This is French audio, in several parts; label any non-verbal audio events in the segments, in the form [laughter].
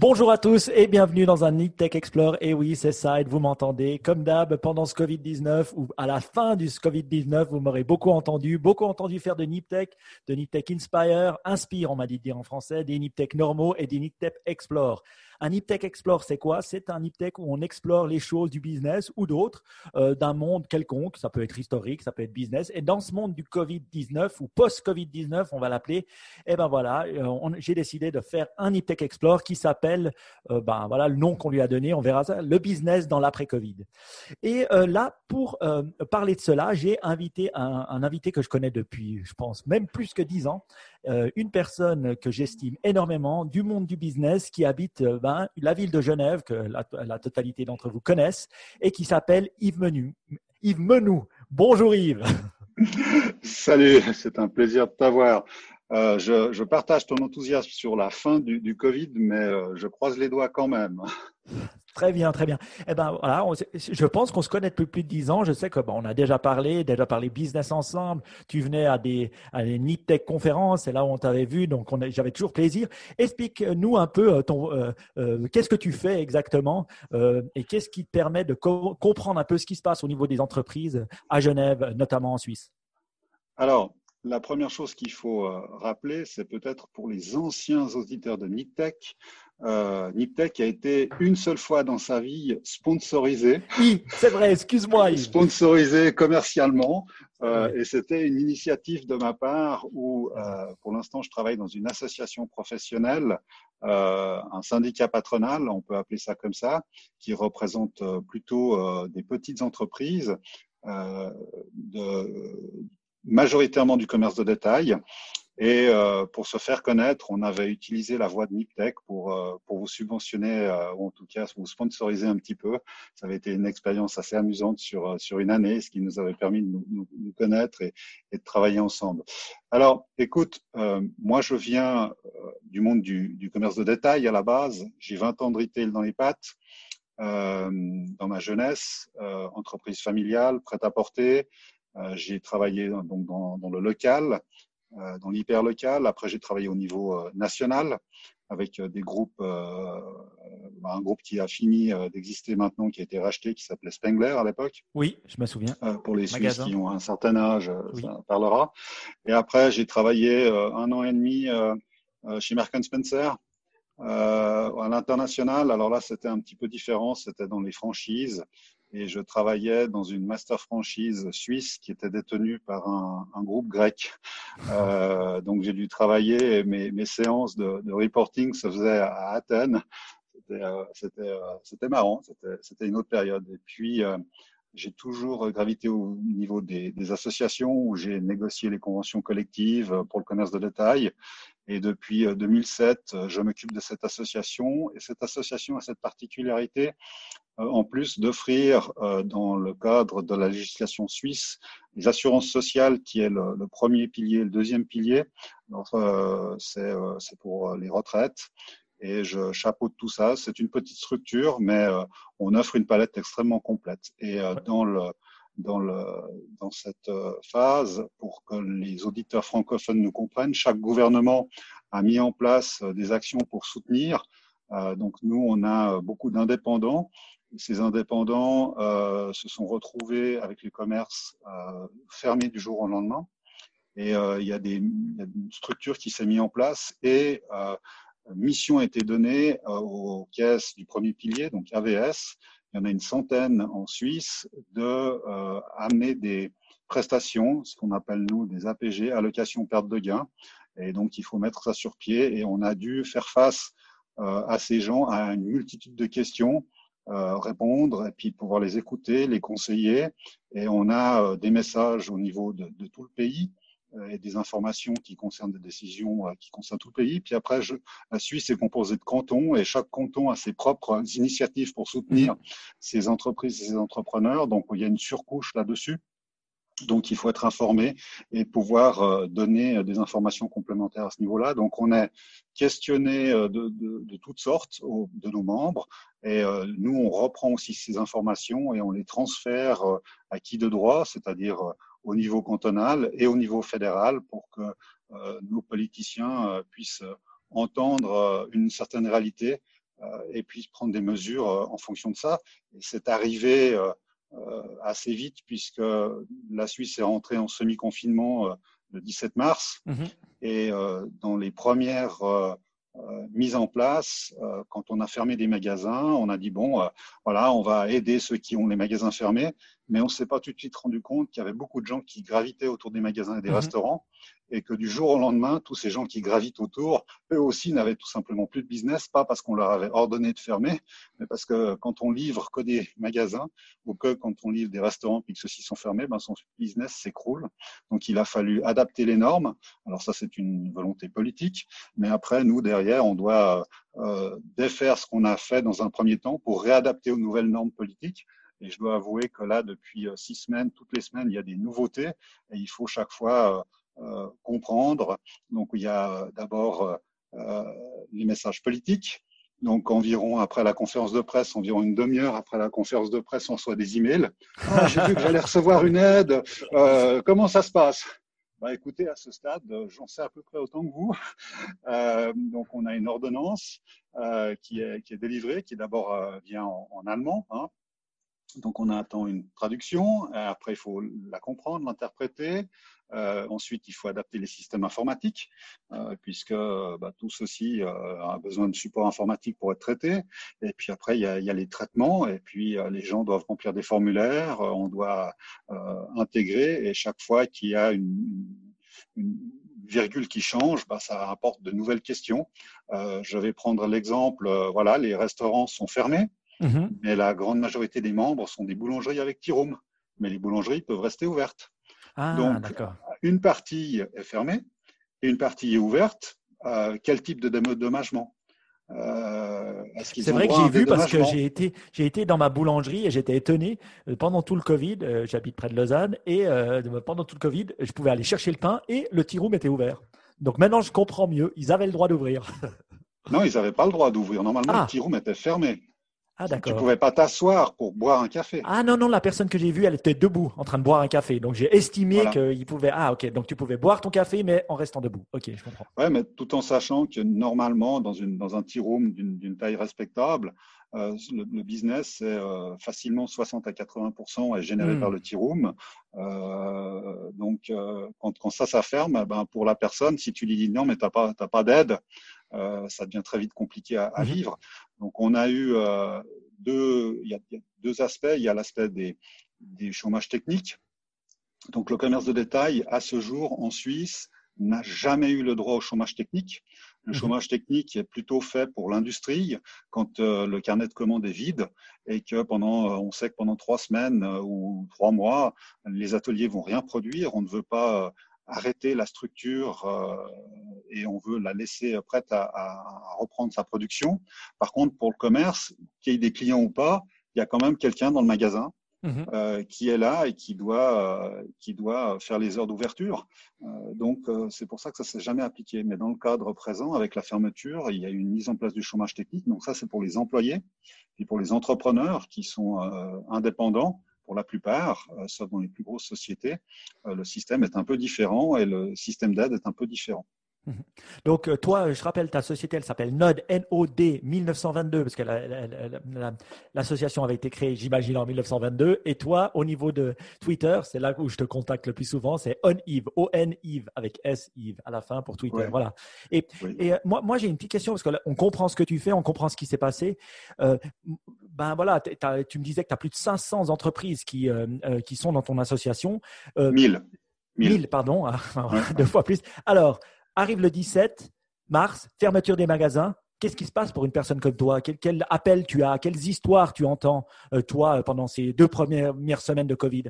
Bonjour à tous et bienvenue dans un Nip Tech Explore. Et oui, c'est ça, vous m'entendez. Comme d'hab, pendant ce Covid-19 ou à la fin du Covid-19, vous m'aurez beaucoup entendu, beaucoup entendu faire de Nip Tech, de Nip Tech Inspire, Inspire, on m'a dit de dire en français, des Nip Tech normaux et des Nip Tech Explore. Un Tech Explore, c'est quoi? C'est un Tech où on explore les choses du business ou d'autres euh, d'un monde quelconque. Ça peut être historique, ça peut être business. Et dans ce monde du Covid-19 ou post-Covid-19, on va l'appeler, eh ben voilà, euh, j'ai décidé de faire un Tech Explore qui s'appelle, euh, ben voilà, le nom qu'on lui a donné, on verra ça, le business dans l'après-Covid. Et là, pour parler de cela, j'ai invité un, invité que je connais depuis, je pense, même plus que dix ans, une personne que j'estime énormément du monde du business qui habite ben, la ville de Genève, que la, totalité d'entre vous connaissent, et qui s'appelle Yves Menu. Yves Menou. Bonjour Yves. [laughs] Salut, c'est un plaisir de t'avoir. Euh, je, partage ton enthousiasme sur la fin du, Covid, mais euh, je croise les doigts quand même. [laughs] Très bien, très bien. Eh ben voilà, je pense qu'on se connaît depuis plus de dix ans. Je sais que bon, on a déjà parlé, déjà parlé business ensemble. Tu venais à des à des Tech conférences, c'est là où on t'avait vu, donc j'avais toujours plaisir. Explique-nous un peu euh, ton qu'est-ce que tu fais exactement et qu'est-ce qui te permet de comprendre un peu ce qui se passe au niveau des entreprises à Genève, notamment en Suisse? Alors, la première chose qu'il faut euh, rappeler, c'est peut-être pour les anciens auditeurs de Niptech, euh, Niptech a été une seule fois dans sa vie sponsorisé. Oui, c'est vrai, excuse-moi. Sponsorisé commercialement. Euh, et c'était une initiative de ma part où, euh, pour l'instant, je travaille dans une association professionnelle, un syndicat patronal, on peut appeler ça comme ça, qui représente plutôt des petites entreprises de, majoritairement du commerce de détail. Et euh, pour se faire connaître, on avait utilisé la voie de Niptech pour, euh, pour vous subventionner, euh, ou en tout cas vous sponsoriser un petit peu. Ça avait été une expérience assez amusante sur, sur une année, ce qui nous avait permis de nous, nous, connaître et, et, de travailler ensemble. Alors, écoute, moi je viens du monde du, du, commerce de détail à la base. J'ai 20 ans de retail dans les pattes. dans ma jeunesse, entreprise familiale, prête à porter, euh, j'ai travaillé donc dans, dans le local, euh, dans l'hyper local. Après, j'ai travaillé au niveau euh, national avec des groupes, un groupe qui a fini d'exister maintenant, qui a été racheté, qui s'appelait Spengler à l'époque. Oui, je me souviens. pour les Suisses qui ont un certain âge, ça parlera. Et après, j'ai travaillé un an et demi chez Merck Spencer. à l'international, alors là, c'était un petit peu différent, c'était dans les franchises et je travaillais dans une master franchise suisse qui était détenue par un, un groupe grec. Euh, donc j'ai dû travailler mes, mes séances de, de, reporting se faisaient à Athènes. C'était euh, euh marrant, c'était une autre période. Et puis euh, j'ai toujours gravité au niveau des, des associations où j'ai négocié les conventions collectives pour le commerce de détail. Et depuis 2007, je m'occupe de cette association. Et cette association a cette particularité, euh, en plus d'offrir euh, dans le cadre de la législation suisse les assurances sociales qui est le, premier pilier, le deuxième pilier. Euh, c'est pour les retraites et je chapeaute tout ça. C'est une petite structure, mais on offre une palette extrêmement complète. Et dans le dans, cette phase, pour que les auditeurs francophones nous comprennent, chaque gouvernement a mis en place des actions pour soutenir. donc nous, on a beaucoup d'indépendants ces indépendants euh, se sont retrouvés avec les commerces euh, fermés du jour au lendemain. Et euh, il, y a des, il une structure qui s'est mise en place et euh, mission a été donnée euh, aux caisses du premier pilier, donc AVS. Il y en a une centaine en Suisse de euh, amener des prestations, ce qu'on appelle nous des APG, allocations perte de gain. Et donc il faut mettre ça sur pied et on a dû faire face à ces gens à une multitude de questions euh, répondre et puis pouvoir les écouter, les conseiller. Et on a euh, des messages au niveau de, tout le pays euh, et des informations qui concernent des décisions qui concernent tout le pays. Puis après, je, la Suisse est composée de cantons et chaque canton a ses propres initiatives pour soutenir ses entreprises et ses entrepreneurs. Donc, il y a une surcouche là-dessus. Donc, il faut être informé et pouvoir euh, donner euh, des informations complémentaires à ce niveau-là. Donc, on est questionné euh, de, de, de toutes sortes de nos membres et nous, on reprend aussi ces informations et on les transfère à qui de droit, c'est-à-dire au niveau cantonal et au niveau fédéral pour que nos politiciens puissent entendre une certaine réalité et puis prendre des mesures en fonction de ça. Et c'est arrivé assez vite puisque la Suisse est rentrée en semi-confinement le 17 mars. Mmh et dans les premières euh, mise en place euh, quand on a fermé des magasins. On a dit bon, euh, voilà, on va aider ceux qui ont les magasins fermés, mais on s'est pas tout de suite rendu compte qu'il y avait beaucoup de gens qui gravitaient autour des magasins et des mhm. restaurants et que du jour au lendemain, tous ces gens qui gravitent autour, eux aussi n'avaient tout simplement plus de business, pas parce qu'on leur avait ordonné de fermer, mais parce que quand on livre que des magasins ou que quand on livre des restaurants puis que ceux-ci sont fermés, ben son business s'écroule. Donc il a fallu adapter les normes. Alors ça, c'est une volonté politique, mais après, nous, derrière, on doit euh, défaire ce qu'on a fait dans un premier temps pour réadapter aux nouvelles normes politiques. Et je dois avouer que là, depuis euh, six semaines, toutes les semaines, il y a des nouveautés et il faut chaque fois euh, euh, comprendre. Donc, il y a d'abord euh, les messages politiques. Donc, environ après la conférence de presse, environ une demi-heure après la conférence de presse, on reçoit des emails. Ah, j'ai vu que j'allais recevoir une aide. Euh, comment ça se passe? Bah, écoutez, à ce stade, j'en sais à peu près autant que vous. Euh, donc, on a une ordonnance euh, qui, est, qui est délivrée, qui d'abord euh, vient en, en allemand. Hein. Donc, on attend une traduction. Après, il faut la comprendre, l'interpréter. Euh, ensuite, il faut adapter les systèmes informatiques, euh, puisque bah, tout ceci euh, a besoin de support informatique pour être traité. Et puis après, il y a, il y a les traitements, et puis euh, les gens doivent remplir des formulaires, on doit intégrer, et chaque fois qu'il y a une, une virgule qui change, bah, ça apporte de nouvelles questions. je vais prendre l'exemple, voilà, les restaurants sont fermés, mmh mais la grande majorité des membres sont des boulangeries avec Tiroum. Mais les boulangeries peuvent rester ouvertes. Ah, Donc, une partie est fermée et une partie est ouverte. Euh, quel type de dédommagement euh, c'est vrai que j'ai vu parce que j'ai été, j'ai été dans ma boulangerie et j'étais étonné euh, pendant tout le Covid. Euh, j'habite près de Lausanne et pendant tout le Covid, je pouvais aller chercher le pain et le tea room était ouvert. Donc maintenant, je comprends mieux. Ils avaient le droit d'ouvrir. non, ils n'avaient pas le droit d'ouvrir. Normalement, le ah. tea room était fermé. Ah, d'accord. Tu pouvais pas t'asseoir pour boire un café. Ah non, non, la personne que j'ai vue, elle était debout en train de boire un café. Donc j'ai estimé qu'il pouvait. Ah, ok. Donc tu pouvais boire ton café, mais en restant debout. Ok, je comprends. Ouais, mais tout en sachant que normalement, dans, une, dans un tea room d'une taille respectable, euh, le, business est euh, facilement 60 à 80% est généré hmm. par le tea room. Euh, donc, euh, quand, quand, ça, ça ferme, ben, pour la personne, si tu lui dis non, mais tu n'as pas, pas d'aide, ça devient très vite compliqué à, à, mhm. vivre. Donc on a eu euh, deux, il y, a, deux aspects. Il y a l'aspect des, des chômages techniques. Donc le commerce de détail, à ce jour, en Suisse, n'a jamais eu le droit au chômage technique. Le mhm. chômage technique est plutôt fait pour l'industrie quand euh, le carnet de commande est vide et que pendant, on sait que pendant trois semaines ou trois mois, les ateliers vont rien produire. On ne veut pas arrêter la structure euh, et on veut la laisser prête à, à, reprendre sa production. Par contre, pour le commerce, qu'il y ait des clients ou pas, il y a quand même quelqu'un dans le magasin mmh euh, qui est là et qui doit, euh, qui doit faire les heures d'ouverture. Euh, donc, euh, c'est pour ça que ça s'est jamais appliqué. Mais dans le cadre présent, avec la fermeture, il y a une mise en place du chômage technique. Donc ça, c'est pour les employés et pour les entrepreneurs qui sont indépendants pour la plupart, euh, sauf dans les plus grosses sociétés, euh, le système est un peu différent et le système d'aide est un peu différent. [laughs] Donc, euh, toi, je rappelle, ta société, elle s'appelle NOD, N-O-D 1922, parce que l'association avait été créée, j'imagine, en 1922. Et toi, au niveau de Twitter, c'est là où je te contacte le plus souvent, c'est ONEVE, O-N-EVE, avec S-EVE à la fin pour Twitter. Voilà. Et, et moi, moi j'ai une petite question, parce qu'on comprend ce que tu fais, on comprend ce qui s'est passé. Euh, ben voilà, tu me disais que tu as plus de 500 entreprises qui, euh, qui sont dans ton association. Euh, 1000. 1000, pardon, [laughs] deux fois plus. Alors, Arrive le 17 mars, fermeture des magasins. Qu'est-ce qui se passe pour une personne comme toi? Quel, appel tu as? Quelles histoires tu entends, euh, toi, pendant ces deux premières, semaines de Covid?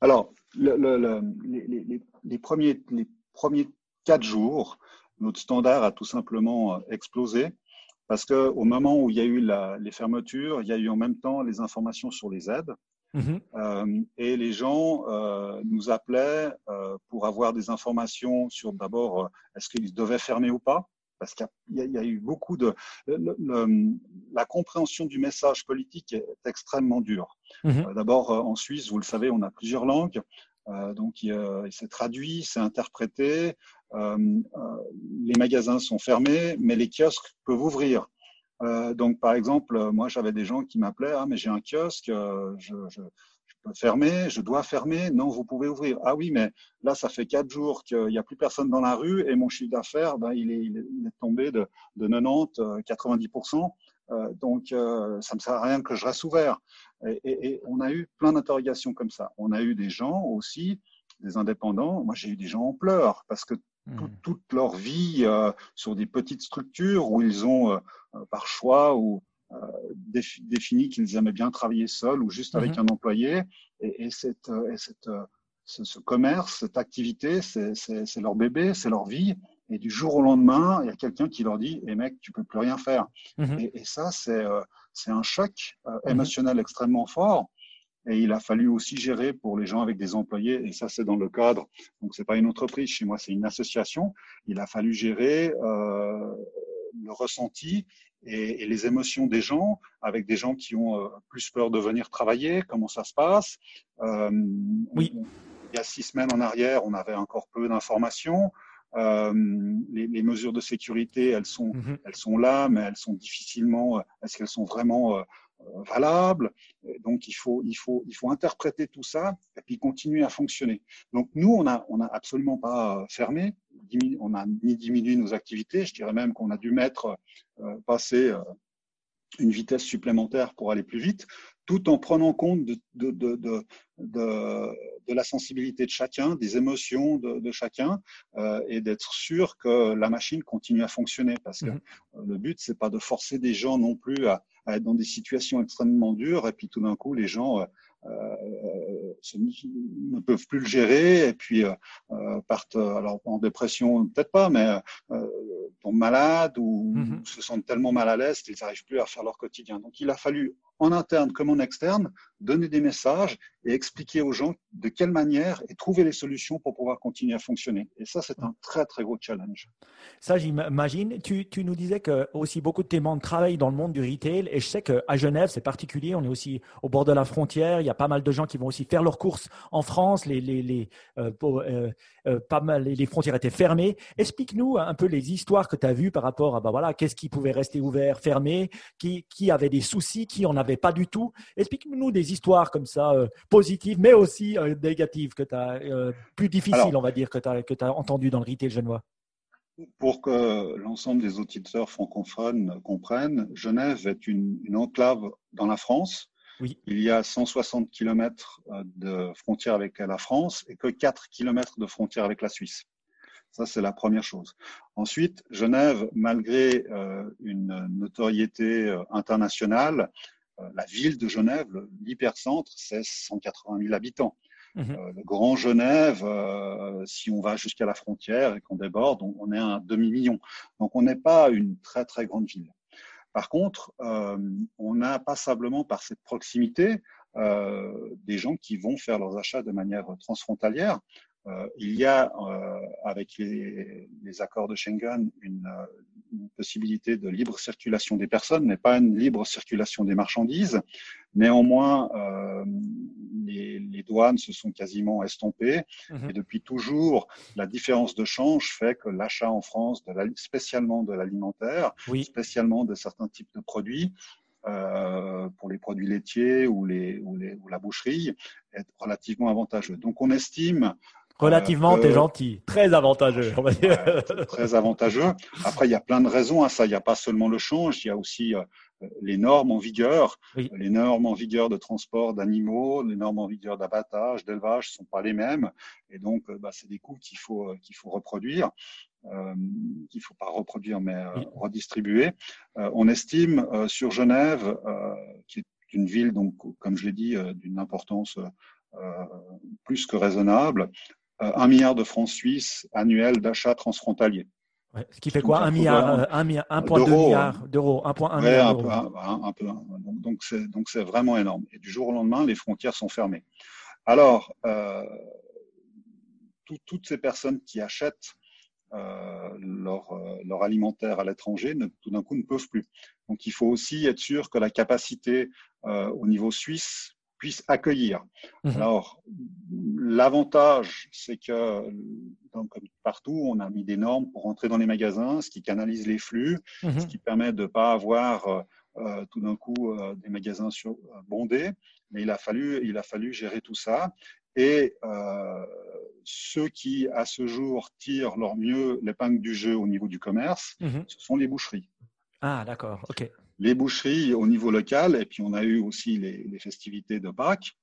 Alors, les, premiers, les premiers quatre jours, notre standard a tout simplement euh, explosé parce qu'au moment où il y a eu les fermetures, il y a eu en même temps les informations sur les aides. Mhm. Euh, et les gens euh, nous appelaient euh, pour avoir des informations sur d'abord est-ce qu'ils devaient fermer ou pas, parce qu'il y, a eu beaucoup de la compréhension du message politique est extrêmement dure. Mhm. d'abord en Suisse, vous le savez, on a plusieurs langues. donc, il, il s'est traduit, c'est interprété. Les magasins sont fermés, mais les kiosques peuvent ouvrir. donc, par exemple, moi, j'avais des gens qui m'appelaient, ah, mais j'ai un kiosque, je, je, peux fermer, je dois fermer. Non, vous pouvez ouvrir. Ah oui, mais là, ça fait quatre jours qu'il n'y a plus personne dans la rue et mon chiffre d'affaires, ben, il, est, tombé de, de 90, 90%. donc, ça ne me sert à rien que je reste ouvert. Et, et on a eu plein d'interrogations comme ça. On a eu des gens aussi des indépendants, moi j'ai eu des gens en pleurs parce que hmm. toute leur vie euh, sur des petites structures où ils ont euh, euh, par choix ou défini qu'ils aimaient bien travailler seuls ou juste avec hmm. un employé et, et, cette, et cette, ce, commerce, cette activité, c'est leur bébé, c'est leur vie. Et du jour au lendemain, il y a quelqu'un qui leur dit "Eh mec, tu peux plus rien faire." Hmm. Et, et, ça, c'est c'est un choc émotionnel extrêmement fort. Et il a fallu aussi gérer pour les gens avec des employés, et ça c'est dans le cadre, donc c'est pas une entreprise, chez moi c'est une association, il a fallu gérer euh, le ressenti et, et, les émotions des gens, avec des gens qui ont euh, plus peur de venir travailler, comment ça se passe? Euh, oui. il y a six semaines en arrière, on avait encore peu d'informations. Euh, les, les, mesures de sécurité, elles sont, mm-hmm. elles sont là, mais elles sont difficilement. Est-ce qu'elles sont vraiment euh, valable. Donc, il faut, il, faut, il faut interpréter tout ça et puis continuer à fonctionner. Donc, nous, on n'a on a absolument pas fermé, on n'a ni diminué nos activités. Je dirais même qu'on a dû mettre, euh, passer euh, une vitesse supplémentaire pour aller plus vite, tout en prenant compte de, de, de, de, de la sensibilité de chacun, des émotions de, chacun, euh, et d'être sûr que la machine continue à fonctionner. Parce que mmh. le but, c'est pas de forcer des gens non plus à, à être dans des situations extrêmement dures et puis tout d'un coup les gens euh, euh, ne peuvent plus le gérer et puis euh, euh partent alors en dépression peut-être pas mais euh, tombent malades ou mm-hmm. se sentent tellement mal à l'aise qu'ils n'arrivent plus à faire leur quotidien. Donc il a fallu en interne comme en externe, donner des messages et expliquer aux gens de quelle manière et trouver les solutions pour pouvoir continuer à fonctionner. Et ça, c'est un très, très gros challenge. Ça, j'imagine. Tu, tu, nous disais que aussi beaucoup de tes membres travaillent dans le monde du retail et je sais qu'à Genève, c'est particulier. On est aussi au bord de la frontière. Il y a pas mal de gens qui vont aussi faire leurs courses en France. Les, les, les, euh, euh, euh, pas mal, les frontières étaient fermées. Explique-nous un peu les histoires que tu as vues par rapport à bah voilà, qu'est-ce qui pouvait rester ouvert, fermé, qui, qui avait des soucis, qui en avait pas du tout. Explique-nous des histoires comme ça, euh, positives, mais aussi euh, négatives, que tu as, euh, plus difficiles, on va dire, que tu as, que as entendues dans le retail genevois. Pour que l'ensemble des auditeurs francophones comprennent, Genève est une, enclave dans la France. Oui. Il y a 160 km de frontière avec la France et que 4 km de frontière avec la Suisse. Ça, c'est la première chose. Ensuite, Genève, malgré une notoriété internationale, la ville de Genève, l'hypercentre, c'est 180 000 habitants. Mhm. Euh, le Grand Genève, euh, si on va jusqu'à la frontière et qu'on déborde, on, est à un demi-million. Donc on n'est pas une très très grande ville. Par contre, on a passablement par cette proximité des gens qui vont faire leurs achats de manière transfrontalière. Il y a, avec les, accords de Schengen, une, une possibilité de libre circulation des personnes, mais pas une libre circulation des marchandises. Néanmoins, euh, les, les, douanes se sont quasiment estompées mhm. et depuis toujours, la différence de change fait que l'achat en France, de la, spécialement de l'alimentaire, spécialement de certains types de produits, euh, pour les produits laitiers ou, les, ou, les, ou la boucherie, est relativement avantageux. Donc on estime Relativement, tu es gentil. Très avantageux, on va dire. [laughs] très avantageux. Après, il y a plein de raisons à ça. Il n'y a pas seulement le change, il y a aussi euh, les normes en vigueur. Les normes en vigueur de transport d'animaux, les normes en vigueur d'abattage, d'élevage ne sont pas les mêmes. Et donc, euh, bah, c'est des coûts qu'il faut, euh, qu'il faut reproduire. Euh, qu'il ne faut pas reproduire, mais redistribuer. on estime sur Genève, qui est une ville, donc, comme je l'ai dit, d'une importance plus que raisonnable, euh, un milliard de francs suisses annuels d'achats transfrontaliers. ce qui fait quoi un milliard, un, milliard, 1,2 milliard d'euros, 1,1 milliard d'euros. donc c'est donc c'est vraiment énorme. Et du jour au lendemain, les frontières sont fermées. Alors, euh, toutes ces personnes qui achètent euh, leur, leur, alimentaire à l'étranger, tout d'un coup, ne peuvent plus. Donc, il faut aussi être sûr que la capacité au niveau suisse puisse accueillir. Mmh Alors, l'avantage, c'est que, comme partout, on a mis des normes pour entrer dans les magasins, ce qui canalise les flux, mmh ce qui permet de ne pas avoir euh, euh, tout d'un coup euh, des magasins sur, bondés. Mais il a, fallu, il a fallu gérer tout ça. Et ceux qui, à ce jour, tirent leur mieux l'épingle du jeu au niveau du commerce, mmh ce sont les boucheries. Ah, d'accord, ok les boucheries au niveau local, et puis on a eu aussi les, festivités de Pâques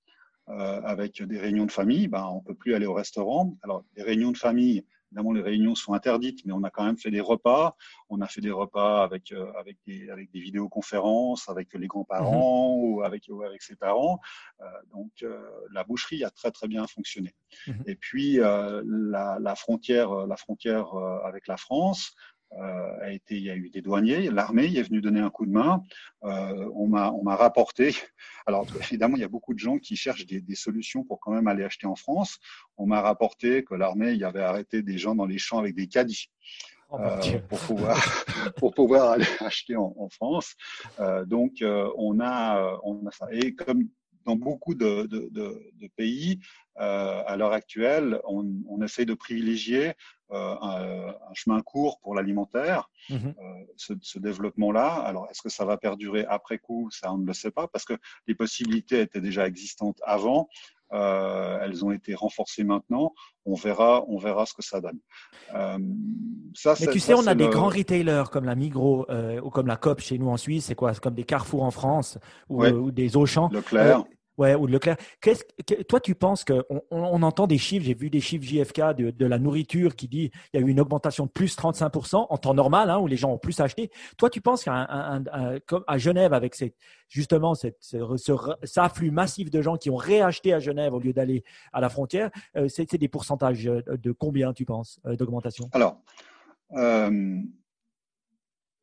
euh, avec des réunions de famille. Ben, on ne peut plus aller au restaurant. Alors, les réunions de famille, évidemment, les réunions sont interdites, mais on a quand même fait des repas. On a fait des repas avec, euh, avec, des, avec des vidéoconférences, avec les grands-parents mhm. ou, avec, avec ses parents. Euh, donc, la boucherie a très, très bien fonctionné. Mhm. Et puis, la, la, frontière, la frontière avec la France, a été, il y a eu des douaniers, l'armée est venue donner un coup de main. Euh, on m'a, on m'a rapporté. [laughs] Alors évidemment, il y a beaucoup de gens qui cherchent des, des, solutions pour quand même aller acheter en France. On m'a rapporté que l'armée y avait arrêté des gens dans les champs avec des caddies. Oh, euh, pour pouvoir [laughs] pour pouvoir aller [laughs] acheter en, en France. Euh, donc euh, on a on a ça et comme dans beaucoup de, de, de, de pays à l'heure actuelle, on, on essaie de privilégier euh, un, chemin court pour l'alimentaire, mmh euh, ce, ce développement-là. Alors, est-ce que ça va perdurer après coup? Ça, on ne le sait pas, parce que les possibilités étaient déjà existantes avant. Euh, elles ont été renforcées maintenant. On verra, on verra ce que ça donne. Euh, ça, Mais tu sais, on a des grands retailers comme la Migros euh, ou comme la Coop chez nous en Suisse. C'est quoi? Comme des Carrefour en France ou, ou des Auchan. Leclerc. Ouais, ou Leclerc. Qu'est-ce que, toi, tu penses qu'on on, entend des chiffres, j'ai vu des chiffres JFK de, de, la nourriture qui dit il y a eu une augmentation de plus 35% en temps normal, hein, où les gens ont plus acheté. Toi, tu penses qu'à à Genève, avec justement cette, ce, ce, afflux massif de gens qui ont réacheté à Genève au lieu d'aller à la frontière, euh, c'est des pourcentages de combien, tu penses, euh, d'augmentation? Alors, euh,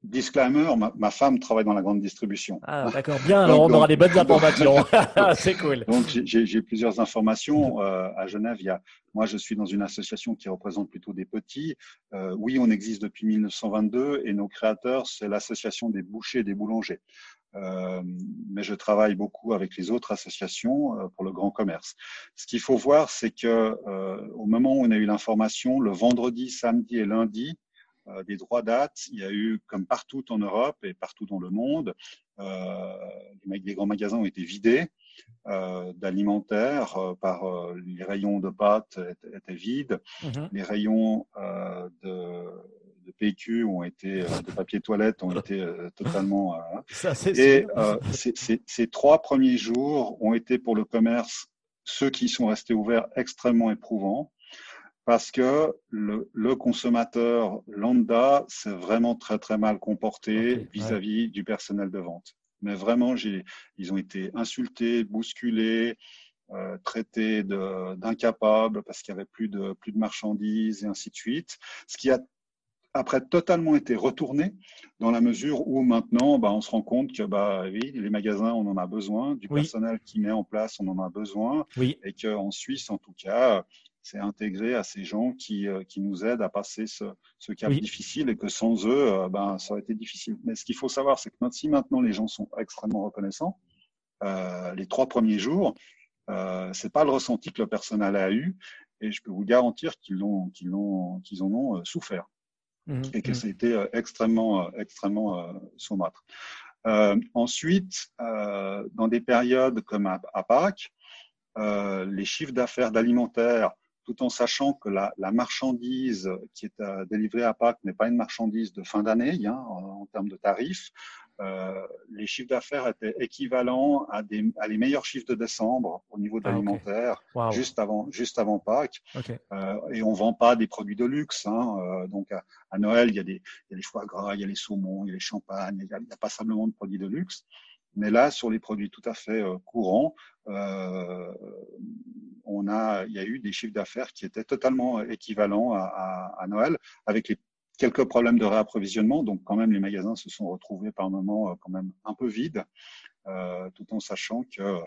Disclaimer, ma, femme travaille dans la grande distribution. Ah, d'accord, bien, alors on aura des bonnes [laughs] informations. [laughs] c'est cool. Donc, j'ai plusieurs informations. Euh, à Genève, il y a, moi, je suis dans une association qui représente plutôt des petits. Euh, oui, on existe depuis 1922 et nos créateurs, c'est l'association des bouchers et des boulangers. Euh, mais je travaille beaucoup avec les autres associations pour le grand commerce. Ce qu'il faut voir, c'est que au moment où on a eu l'information, le vendredi, samedi et lundi, euh, des droits dates. Il y a eu, comme partout en Europe et partout dans le monde, euh, les grands magasins ont été vidés euh, d'alimentaire par les rayons de pâtes étaient, vides, mhm. les rayons de, de, PQ ont été de papier toilette ont été totalement [laughs] Ça, et ces trois premiers jours ont été pour le commerce ceux qui sont restés ouverts extrêmement éprouvants parce que le, consommateur lambda s'est vraiment très très mal comporté vis-à-vis du personnel de vente. Mais vraiment, ils ont été insultés, bousculés, euh, traités d'incapables parce qu'il y avait plus de plus de marchandises et ainsi de suite. Ce qui a après totalement été retourné dans la mesure où maintenant, bah, on se rend compte que bah, oui, les magasins, on en a besoin, du personnel qui met en place, on en a besoin, oui. et qu'en Suisse, en tout cas, c'est intégrer à ces gens qui, euh, qui nous aident à passer ce, ce cap difficile et que sans eux, euh, ben, ça aurait été difficile. Mais ce qu'il faut savoir, c'est que si maintenant les gens sont extrêmement reconnaissants, euh, les trois premiers jours, euh, c'est pas le ressenti que le personnel a eu, et je peux vous garantir qu'ils l'ont, qu'ils l'ont, qu'ils en ont souffert mmh et que mmh. extrêmement, extrêmement saumâtre. ensuite, dans des périodes comme à, à Pâques, les chiffres d'affaires d'alimentaire tout en sachant que la, la marchandise qui est euh, délivrée à Pâques n'est pas une marchandise de fin d'année hein, en, en, termes de tarifs. Euh, les chiffres d'affaires étaient équivalents à, des, à les meilleurs chiffres de décembre au niveau de ah, l'alimentaire, juste avant juste avant Pâques. Okay. Euh, et on vend pas des produits de luxe. Hein, euh, donc à, à, Noël, il y, a des, il y a des foie gras, il y a les saumons, il y a les champagnes, il n'y a, a, pas simplement de produits de luxe. Mais là, sur les produits tout à fait euh, courants, euh, on a, il y a eu des chiffres d'affaires qui étaient totalement équivalents à, à, à, Noël, avec les quelques problèmes de réapprovisionnement. Donc, quand même, les magasins se sont retrouvés par moments euh, quand même un peu vides, euh, tout en sachant que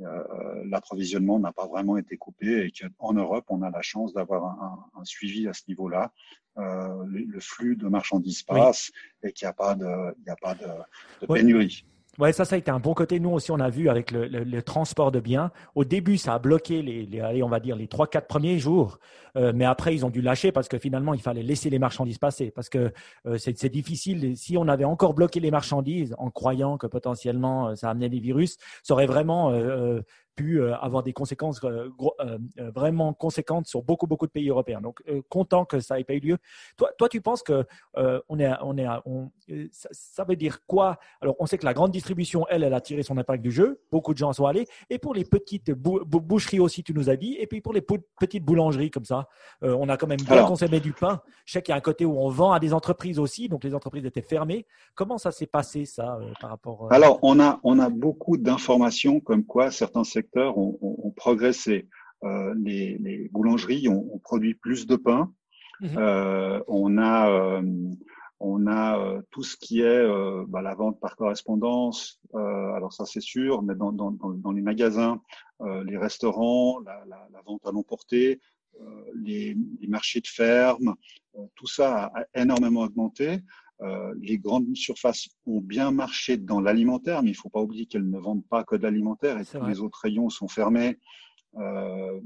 euh, l'approvisionnement n'a pas vraiment été coupé et qu'en Europe, on a la chance d'avoir un, un, suivi à ce niveau-là. Euh, le, le, flux de marchandises passe oui. et qu'il n'y a pas de, il a pas de, de pénurie. Ouais, ça, ça a été un bon côté. Nous aussi, on a vu avec le, transport de biens. Au début, ça a bloqué les, les on va dire, les trois, quatre premiers jours. Euh, mais après, ils ont dû lâcher parce que finalement, il fallait laisser les marchandises passer. Parce que euh, c'est difficile. Si on avait encore bloqué les marchandises en croyant que potentiellement euh, ça amenait des virus, ça aurait vraiment pu euh, avoir des conséquences euh, euh, vraiment conséquentes sur beaucoup, beaucoup de pays européens. Donc, content que ça n'ait pas eu lieu. Toi, toi tu penses que on est, on est, on, ça, veut dire quoi? Alors, on sait que la grande distribution, elle, elle a tiré son impact du jeu. Beaucoup de gens sont allés. Et pour les petites boucheries aussi, tu nous as dit. Et puis pour les petites boulangeries comme ça, on a quand même bien consommé du pain. Je sais qu'il y a un côté où on vend à des entreprises aussi. Donc, les entreprises étaient fermées. Comment ça s'est passé, ça, par rapport Alors, on a, on a beaucoup d'informations comme quoi certains secteurs ont, progressé. Euh, les, boulangeries ont, produit plus de pain. Mhm. Euh, on a, euh, on a tout ce qui est bah, la vente par correspondance. alors ça c'est sûr, mais dans, les magasins, les restaurants, la, vente à l'emporter, les, les, marchés de ferme, tout ça a énormément augmenté. Euh, les grandes surfaces ont bien marché dans l'alimentaire, mais il ne faut pas oublier qu'elles ne vendent pas que de l'alimentaire et tous les autres rayons sont fermés. Euh,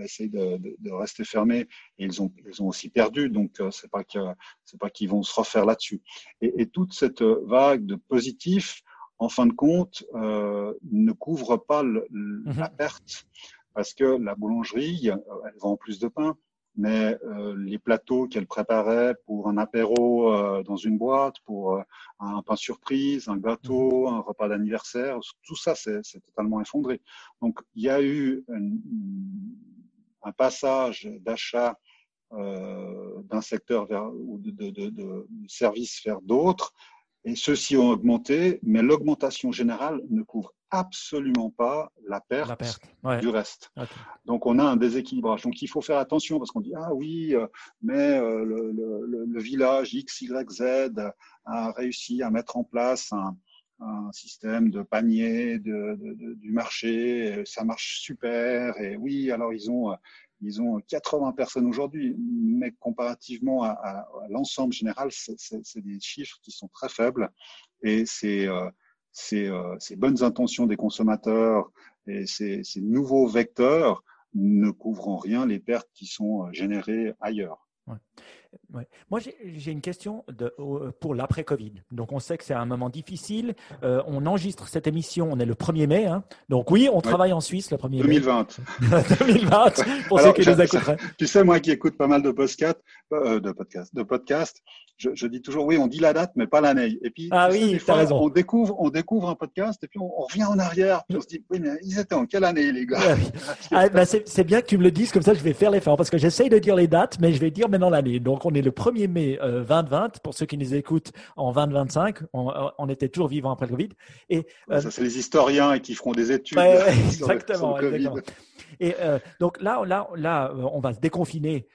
essayent de, de, rester fermés et ils ont, ils ont aussi perdu. Donc, euh, c'est pas que c'est pas qu'ils vont se refaire là-dessus. Et, et, toute cette vague de positifs, en fin de compte, euh, ne couvre pas le, la perte parce que la boulangerie, elle vend plus de pain, mais euh, les plateaux qu'elle préparait pour un apéro euh, dans une boîte, pour euh, un pain surprise, un gâteau, mhm. un repas d'anniversaire, tout ça, c'est totalement effondré. Donc, il y a eu un passage d'achat d'un secteur vers, ou de, de, de, de services vers d'autres, et ceux-ci ont augmenté, mais l'augmentation générale ne couvre absolument pas la perte, du reste. Donc on a un déséquilibrage. Donc il faut faire attention parce qu'on dit ah oui, euh, mais euh, le, village X, Y, Z a réussi à mettre en place un, système de panier de, du marché, ça marche super. Et oui, alors ils ont ils ont 80 personnes aujourd'hui, mais comparativement à, l'ensemble général, c'est des chiffres qui sont très faibles. Et euh, euh, ces, bonnes intentions des consommateurs et ces, ces nouveaux vecteurs ne couvrent en rien les pertes qui sont euh, générées ailleurs. Moi, j'ai une question de, pour l'après-Covid. Donc, on sait que c'est un moment difficile. Euh, on enregistre cette émission, on est le 1er mai. Hein. Donc, oui, on travaille en Suisse le 1er 2020. mai. 2020. [laughs] pour ceux qui nous écouteraient. Tu sais, moi qui écoute pas mal de podcasts, euh, de podcasts, de podcasts je, je, dis toujours, oui, on dit la date, mais pas l'année. Et puis, ah oui, as raison. on découvre, on découvre un podcast et puis on, revient en arrière. Puis on se dit, oui, mais ils étaient en quelle année, les gars? Ah, bah, C'est bien que tu me le dises, comme ça, je vais faire l'effort parce que j'essaye de dire les dates, mais je vais dire maintenant l'année. Donc, on est le 1er mai 2020. Euh, pour ceux qui nous écoutent en 2025, on, on était toujours vivant après le Covid. Et, euh, ça, c'est les historiens et qui feront des études. [laughs] exactement. exactement. Et euh, donc là, là, là, on va se déconfiner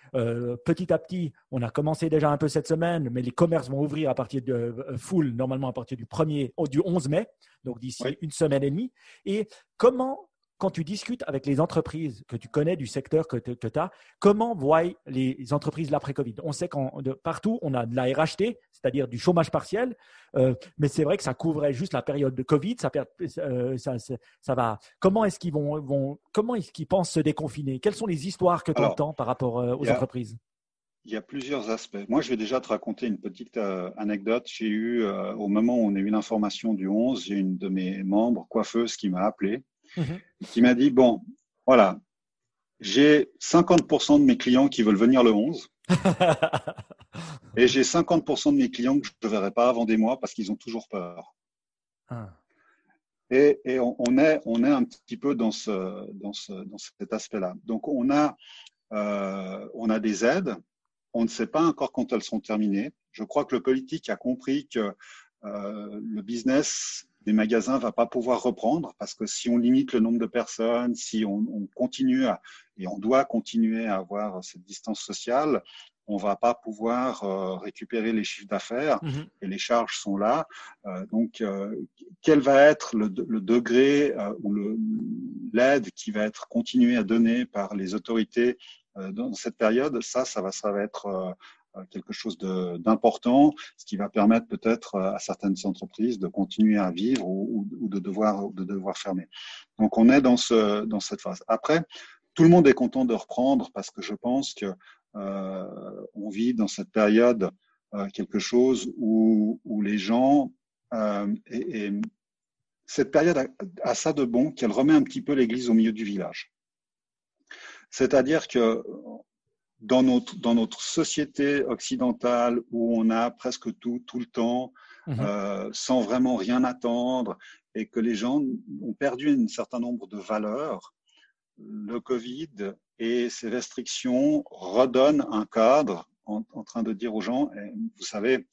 petit à petit. On a commencé déjà un peu cette semaine, mais les commerces vont ouvrir à partir de full, normalement à partir du 1er, du 11 mai, donc d'ici une semaine et demie. Et comment quand tu discutes avec les entreprises que tu connais du secteur que tu as, comment voient les entreprises l'après-Covid On sait que partout, on a de la RHT, c'est-à-dire du chômage partiel, euh, mais c'est vrai que ça couvrait juste la période de Covid. Ça, euh, ça, va. Comment est-ce qu'ils vont, vont, comment est-ce qu'ils pensent se déconfiner? Quelles sont les histoires que tu entends par rapport euh, aux entreprises? Il y a plusieurs aspects. Moi, je vais déjà te raconter une petite anecdote. J'ai eu, au moment où on a eu l'information du 11, j'ai une de mes membres, coiffeuse, qui m'a appelé Mhm. qui m'a dit, bon, voilà, j'ai 50% de mes clients qui veulent venir le 11. [laughs] et j'ai 50% de mes clients que je ne verrai pas avant des mois parce qu'ils ont toujours peur. Ah. Et, on, est, on est un petit peu dans, ce, dans, ce, dans cet aspect-là. Donc, on a, euh, on a des aides. On ne sait pas encore quand elles seront terminées. Je crois que le politique a compris que euh, le business des magasins va pas pouvoir reprendre parce que si on limite le nombre de personnes, si on, on continue à, et on doit continuer à avoir cette distance sociale, on va pas pouvoir euh, récupérer les chiffres d'affaires mhm. et les charges sont là. Euh, donc, euh, quel va être le, le degré ou l'aide qui va être continuée à donner par les autorités dans cette période? Ça, ça va, ça va être quelque chose d'important, ce qui va permettre peut-être à certaines entreprises de continuer à vivre ou, de, devoir, de devoir fermer. Donc on est dans, ce, dans cette phase. Après, tout le monde est content de reprendre parce que je pense que euh, on vit dans cette période euh, quelque chose où, où les gens euh, et, et, cette période a, a, ça de bon qu'elle remet un petit peu l'église au milieu du village. C'est-à-dire que dans notre, dans notre société occidentale où on a presque tout, tout le temps, mmh. euh, sans vraiment rien attendre, et que les gens ont perdu un certain nombre de valeurs, le Covid et ses restrictions redonnent un cadre en, en train de dire aux gens, vous savez,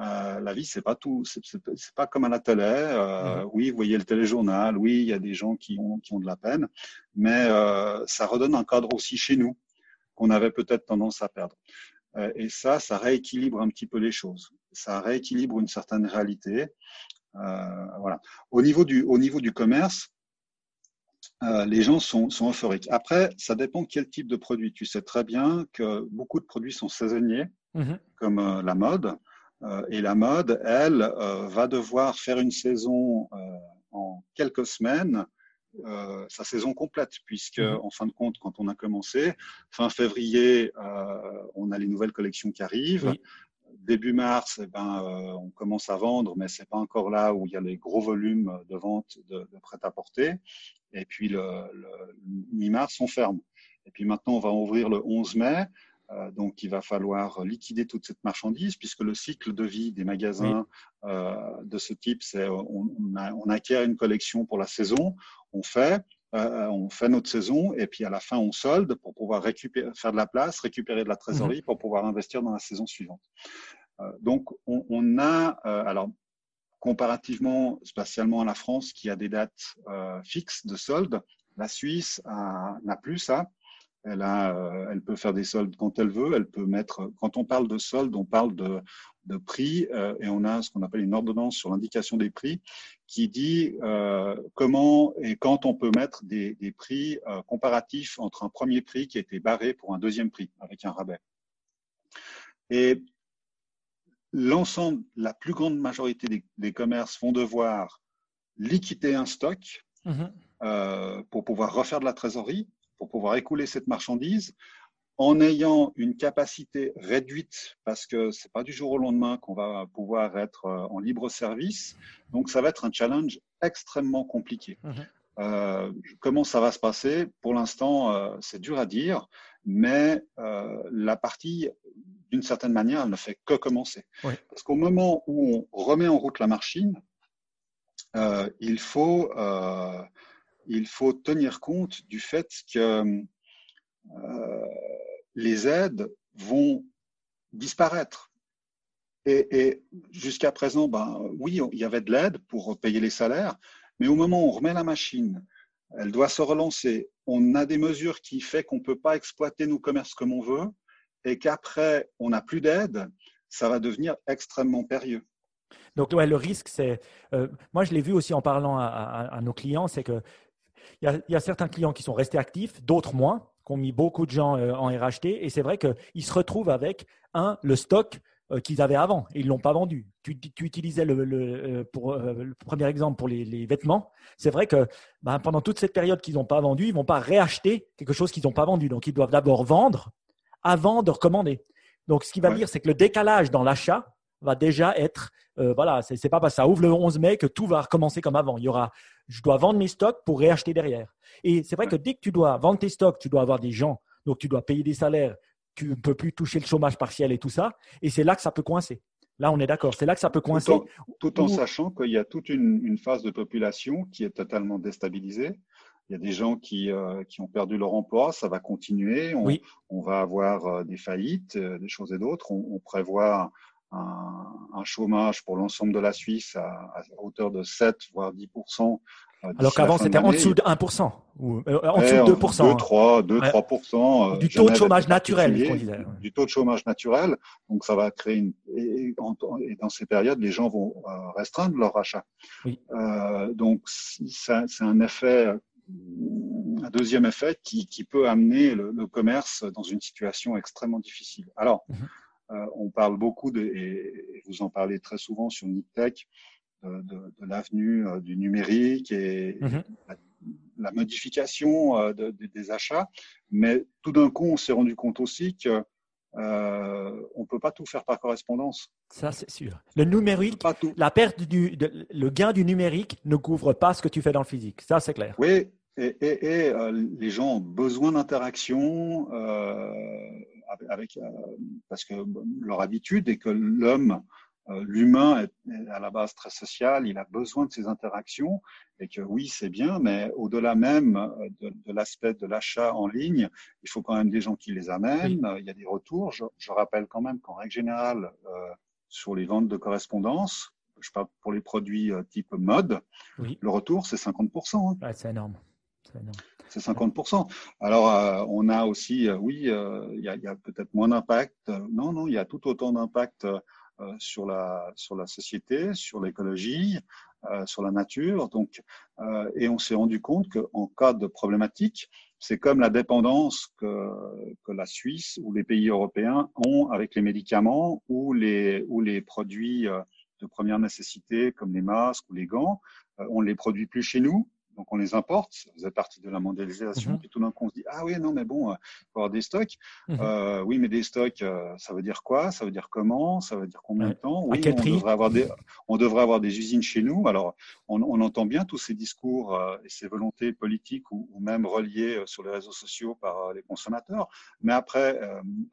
euh, la vie, c'est pas tout, c'est pas comme à la télé. Euh, mmh. Oui, vous voyez le téléjournal, oui, il y a des gens qui ont, qui ont de la peine, mais euh, ça redonne un cadre aussi chez nous qu'on avait peut-être tendance à perdre. Euh, et ça, ça rééquilibre un petit peu les choses. Ça rééquilibre une certaine réalité. Euh, voilà. Au niveau du, au niveau du commerce, euh, les gens sont, sont, euphoriques. Après, ça dépend quel type de produit. Tu sais très bien que beaucoup de produits sont saisonniers, mmh. comme euh, la mode. Et la mode, elle, va devoir faire une saison en quelques semaines euh, sa saison complète, puisque mmh. en fin de compte, quand on a commencé, fin février, euh, on a les nouvelles collections qui arrivent. Début mars, eh ben, euh, on commence à vendre, mais c'est pas encore là où il y a les gros volumes de vente de, de prêt-à-porter. Et puis le, le mi-mars, on ferme. Et puis maintenant, on va ouvrir le 11 mai. Euh, donc, il va falloir liquider toute cette marchandise puisque le cycle de vie des magasins euh, de ce type, c'est on, on, acquiert une collection pour la saison, on fait, euh, on fait notre saison et puis à la fin on solde pour pouvoir récupérer, faire de la place, récupérer de la trésorerie mhm. pour pouvoir investir dans la saison suivante. donc, on, on a alors comparativement, spatialement à la France qui a des dates fixes de solde, la Suisse n'a plus ça. Elle, a, euh, elle peut faire des soldes quand elle veut. Elle peut mettre. Quand on parle de soldes, on parle de, de prix euh, et on a ce qu'on appelle une ordonnance sur l'indication des prix qui dit euh, comment et quand on peut mettre des, des prix euh, comparatifs entre un premier prix qui a été barré pour un deuxième prix avec un rabais. Et l'ensemble, la plus grande majorité des, des, commerces vont devoir liquider un stock mmh. pour pouvoir refaire de la trésorerie pour pouvoir écouler cette marchandise en ayant une capacité réduite parce que c'est pas du jour au lendemain qu'on va pouvoir être euh, en libre service. Donc ça va être un challenge extrêmement compliqué. Mmh. Euh, comment ça va se passer? Pour l'instant, euh, c'est dur à dire, mais euh, la partie, d'une certaine manière, elle ne fait que commencer. Oui. Parce qu'au moment où on remet en route la machine, il faut il faut tenir compte du fait que euh, les aides vont disparaître. Et, jusqu'à présent, ben, oui, il y avait de l'aide pour payer les salaires, mais au moment où on remet la machine, elle doit se relancer. On a des mesures qui font qu'on ne peut pas exploiter nos commerces comme on veut, et qu'après, on n'a plus d'aide, ça va devenir extrêmement périlleux. Donc, ouais, le risque, c'est. Euh, moi, je l'ai vu aussi en parlant à nos clients, c'est que il y, a, certains clients qui sont restés actifs, d'autres moins, qui ont mis beaucoup de gens euh, en RHT. Et c'est vrai qu'ils se retrouvent avec, un, le stock euh, qu'ils avaient avant et ils ne l'ont pas vendu. Tu, tu utilisais le, le, euh, pour, le premier exemple pour les, les vêtements. C'est vrai que ben, pendant toute cette période qu'ils n'ont pas vendu, ils ne vont pas réacheter quelque chose qu'ils n'ont pas vendu. Donc, ils doivent d'abord vendre avant de recommander. Donc, ce qui va dire, c'est que le décalage dans l'achat va déjà être, euh, voilà, c'est pas parce que ça ouvre le 11 mai que tout va recommencer comme avant. Il y aura je dois vendre mes stocks pour réacheter derrière. Et c'est vrai que dès que tu dois vendre tes stocks, tu dois avoir des gens, donc tu dois payer des salaires, tu ne peux plus toucher le chômage partiel et tout ça. Et c'est là que ça peut coincer. Là, on est d'accord. C'est là que ça peut coincer. Tout en, sachant qu'il y a toute une, phase de population qui est totalement déstabilisée. Il y a des gens qui, euh, qui ont perdu leur emploi, ça va continuer. On, on va avoir euh, des faillites, des choses et d'autres. On, on, prévoit un, chômage pour l'ensemble de la Suisse à, hauteur de 7 voire 10% euh, alors qu'avant, c'était en dessous de 1%, ou euh, en dessous de 2%. 2, 3, 2, 3%. du taux de chômage naturel, disait. Du taux de chômage naturel. Donc, ça va créer une, et, et dans ces périodes, les gens vont euh, restreindre leur achat. Oui. Euh, donc, c'est un effet, un deuxième effet qui, qui peut amener le, le, commerce dans une situation extrêmement difficile. Alors, mm -hmm on parle beaucoup, de, et vous en parlez très souvent sur NipTech, de, de, de l'avenue du numérique et mm-hmm. la, modification des achats. Mais tout d'un coup, on s'est rendu compte aussi que euh, on ne peut pas tout faire par correspondance. Ça, c'est sûr. Le numérique, la perte du, le gain du numérique ne couvre pas ce que tu fais dans le physique. Ça, c'est clair. Oui, et, euh, les gens ont besoin d'interaction euh, avec, parce que leur habitude est que l'homme euh, l'humain est à la base très social, il a besoin de ces interactions et que oui, c'est bien, mais au-delà même euh, de, l'aspect de l'achat en ligne, il faut quand même des gens qui les amènent, il y a des retours. Je, rappelle quand même qu'en règle générale, euh, sur les ventes de correspondance, je parle pour les produits type mode, le retour, c'est 50%. Hein. c'est énorme. C'est 50%. Alors, on a aussi, oui, il y a, a peut-être moins d'impact. Non, non, il y a tout autant d'impact euh, sur la sur la société, sur l'écologie, euh, sur la nature. Donc, euh, et on s'est rendu compte qu'en cas de problématique, c'est comme la dépendance que, que la Suisse ou les pays européens ont avec les médicaments ou les ou les produits de première nécessité comme les masques ou les gants. on ne les produit plus chez nous, donc on les importe, ça faisait partie de la mondialisation. Mhm. Puis tout d'un coup on se dit ah oui non mais bon, il faut avoir des stocks. Mhm. euh, oui mais des stocks, euh, ça veut dire quoi? Ça veut dire comment? Ça veut dire combien de temps? Oui, on devrait avoir des, on devrait avoir des usines chez nous. Alors on, on entend bien tous ces discours euh, et ces volontés politiques ou, ou, même reliées euh, sur les réseaux sociaux par les consommateurs. Mais après,